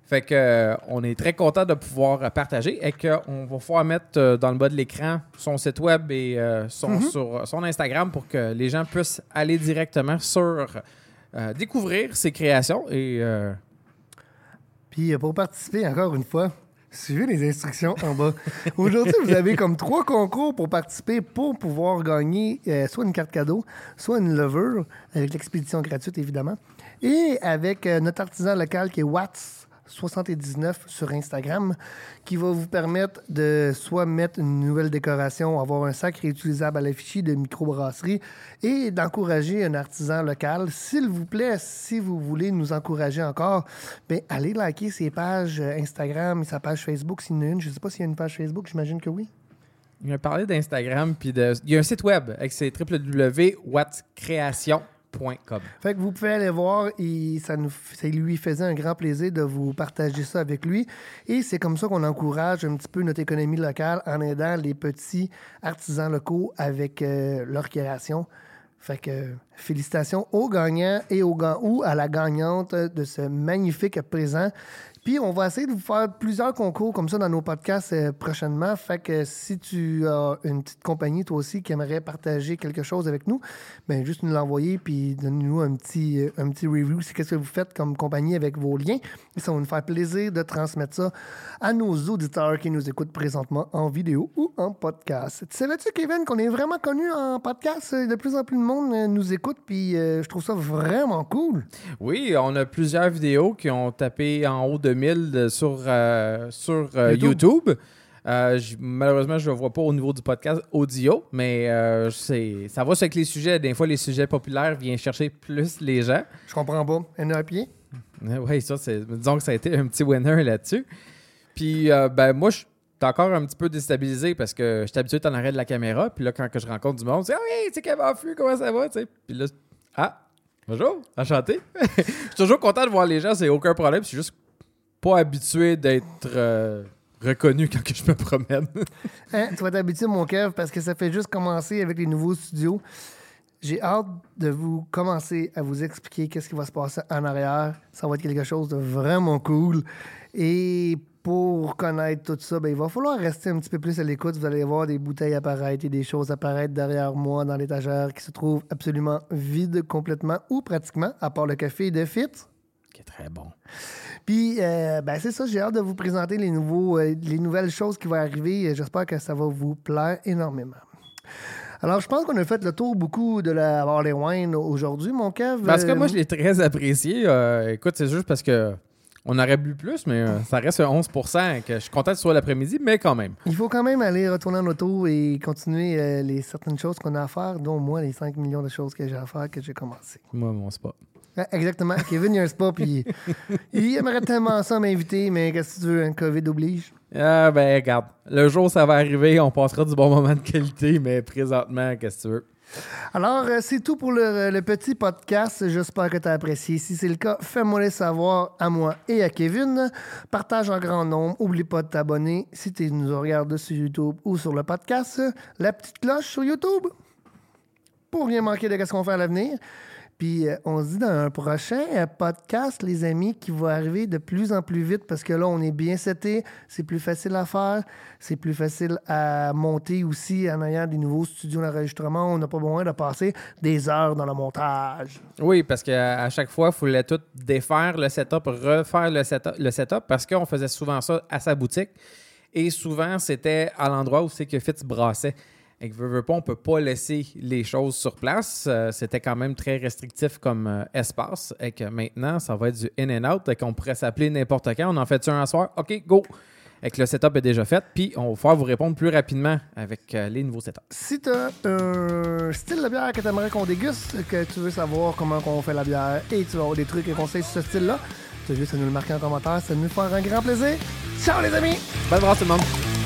Fait que euh, on est très content de pouvoir euh, partager et qu'on va pouvoir mettre euh, dans le bas de l'écran son site web et euh, son, sur son Instagram pour que les gens puissent aller directement sur euh, découvrir ses créations et Puis pour participer, encore une fois, suivez les instructions en bas. (laughs) Aujourd'hui, vous avez comme trois concours pour participer pour pouvoir gagner euh, soit une carte cadeau, soit une levure, avec l'expédition gratuite, évidemment. Et avec euh, notre artisan local qui est Watts. 79 sur Instagram qui va vous permettre de soit mettre une nouvelle décoration, avoir un sac réutilisable à l'affiche de microbrasserie et d'encourager un artisan local. S'il vous plaît, si vous voulez nous encourager encore, ben, allez liker ses pages euh, Instagram et sa page Facebook s'il y en a une. Je ne sais pas s'il y a une page Facebook, j'imagine que oui. Il m'a parlé d'Instagram, puis de... il y a un site web avec www.wattcreation.com. Fait que vous pouvez aller voir et ça, nous, ça lui faisait un grand plaisir de vous partager ça avec lui. Et c'est comme ça qu'on encourage un petit peu notre économie locale en aidant les petits artisans locaux avec euh, leur création. Fait que félicitations aux gagnants et aux ou à la gagnante de ce magnifique présent. Puis on va essayer de vous faire plusieurs concours comme ça dans nos podcasts euh, prochainement. Fait que si tu as une petite compagnie toi aussi qui aimerait partager quelque chose avec nous, ben juste nous l'envoyer puis donne-nous un petit euh, un petit review. C'est qu'est-ce que vous faites comme compagnie avec vos liens. Et ça va nous faire plaisir de transmettre ça à nos auditeurs qui nous écoutent présentement en vidéo ou en podcast. Tu savais-tu Kevin qu'on est vraiment connu en podcast? De plus en plus de monde euh, nous écoute puis je trouve ça vraiment cool. Oui, on a plusieurs vidéos qui ont tapé en haut de 1000 de- sur, euh, sur euh, YouTube. Euh, malheureusement, je ne le vois pas au niveau du podcast audio, mais euh, c'est- ça va avec les sujets. Des fois, les sujets populaires viennent chercher plus les gens. Je comprends pas. Pied? Oui, ça, c'est, disons que ça a été un petit winner là-dessus. Puis, euh, ben, moi, je suis encore un petit peu déstabilisé parce que je suis habitué en arrêt de la caméra. Puis là, quand que je rencontre du monde, c'est Ah oui, tu sais, Kevin comment ça va? Puis là, ah, bonjour, enchanté. (laughs) Je suis toujours content de voir les gens, c'est aucun problème. Je suis juste pas habitué d'être euh, reconnu quand que je me promène. (laughs) Hein, tu vas t'habituer, mon Kev, parce que ça fait juste commencer avec les nouveaux studios. J'ai hâte de vous commencer à vous expliquer qu'est-ce qui va se passer en arrière. Ça va être quelque chose de vraiment cool. Et pour connaître tout ça, ben, il va falloir rester un petit peu plus à l'écoute. Vous allez voir des bouteilles apparaître et des choses apparaître derrière moi dans l'étagère qui se trouve absolument vide complètement ou pratiquement, à part le café de Fit. Très bon. Puis, euh, ben, c'est ça, j'ai hâte de vous présenter les, nouveaux, euh, les nouvelles choses qui vont arriver. J'espère que ça va vous plaire énormément. Alors, je pense qu'on a fait le tour beaucoup de la Barley Wine aujourd'hui, mon Kev. Parce que Euh, moi, je l'ai très apprécié. Euh, écoute, c'est juste parce que on aurait bu plus, mais euh, ça reste un 11% que je suis content que ce soit l'après-midi, mais quand même. Il faut quand même aller retourner en auto et continuer euh, les certaines choses qu'on a à faire, dont moi, les 5 millions de choses que j'ai à faire que j'ai commencé. Moi, mon spa. Ouais, exactement. Kevin, il y a un spa, puis il aimerait tellement ça m'inviter, mais qu'est-ce que tu veux, un COVID oblige? Ah, ben, regarde. Le jour ça va arriver, on passera du bon moment de qualité, mais présentement, qu'est-ce que tu veux? Alors, euh, c'est tout pour le, le petit podcast. J'espère que tu as apprécié. Si c'est le cas, fais-moi le savoir à moi et à Kevin. Partage en grand nombre. Oublie pas de t'abonner si tu nous regardes sur YouTube ou sur le podcast. La petite cloche sur YouTube pour rien manquer de ce qu'on fait à l'avenir. Puis euh, on se dit dans un prochain euh, podcast, les amis, qui va arriver de plus en plus vite parce que là, on est bien seté, c'est plus facile à faire, c'est plus facile à monter aussi en ayant des nouveaux studios d'enregistrement. On n'a pas besoin de passer des heures dans le montage. Oui, parce qu'à à chaque fois, il fallait tout défaire le setup, refaire le setup, le setup parce qu'on faisait souvent ça à sa boutique. Et souvent, c'était à l'endroit où c'est que Fitz brassait. Et que veut, veut pas, on peut pas laisser les choses sur place. Euh, c'était quand même très restrictif comme euh, espace. Et que maintenant, ça va être du in and out. Et qu'on pourrait s'appeler n'importe quand. On en fait un à soir? OK, go! Et que le setup est déjà fait. Puis on va pouvoir vous répondre plus rapidement avec euh, les nouveaux setups. Si tu as un style de bière que tu aimerais qu'on déguste, que tu veux savoir comment on fait la bière et tu vas avoir des trucs et conseils sur ce style-là, tu as juste à nous le marquer en commentaire. Ça va nous faire un grand plaisir. Ciao les amis! Bonne brasse tout le monde!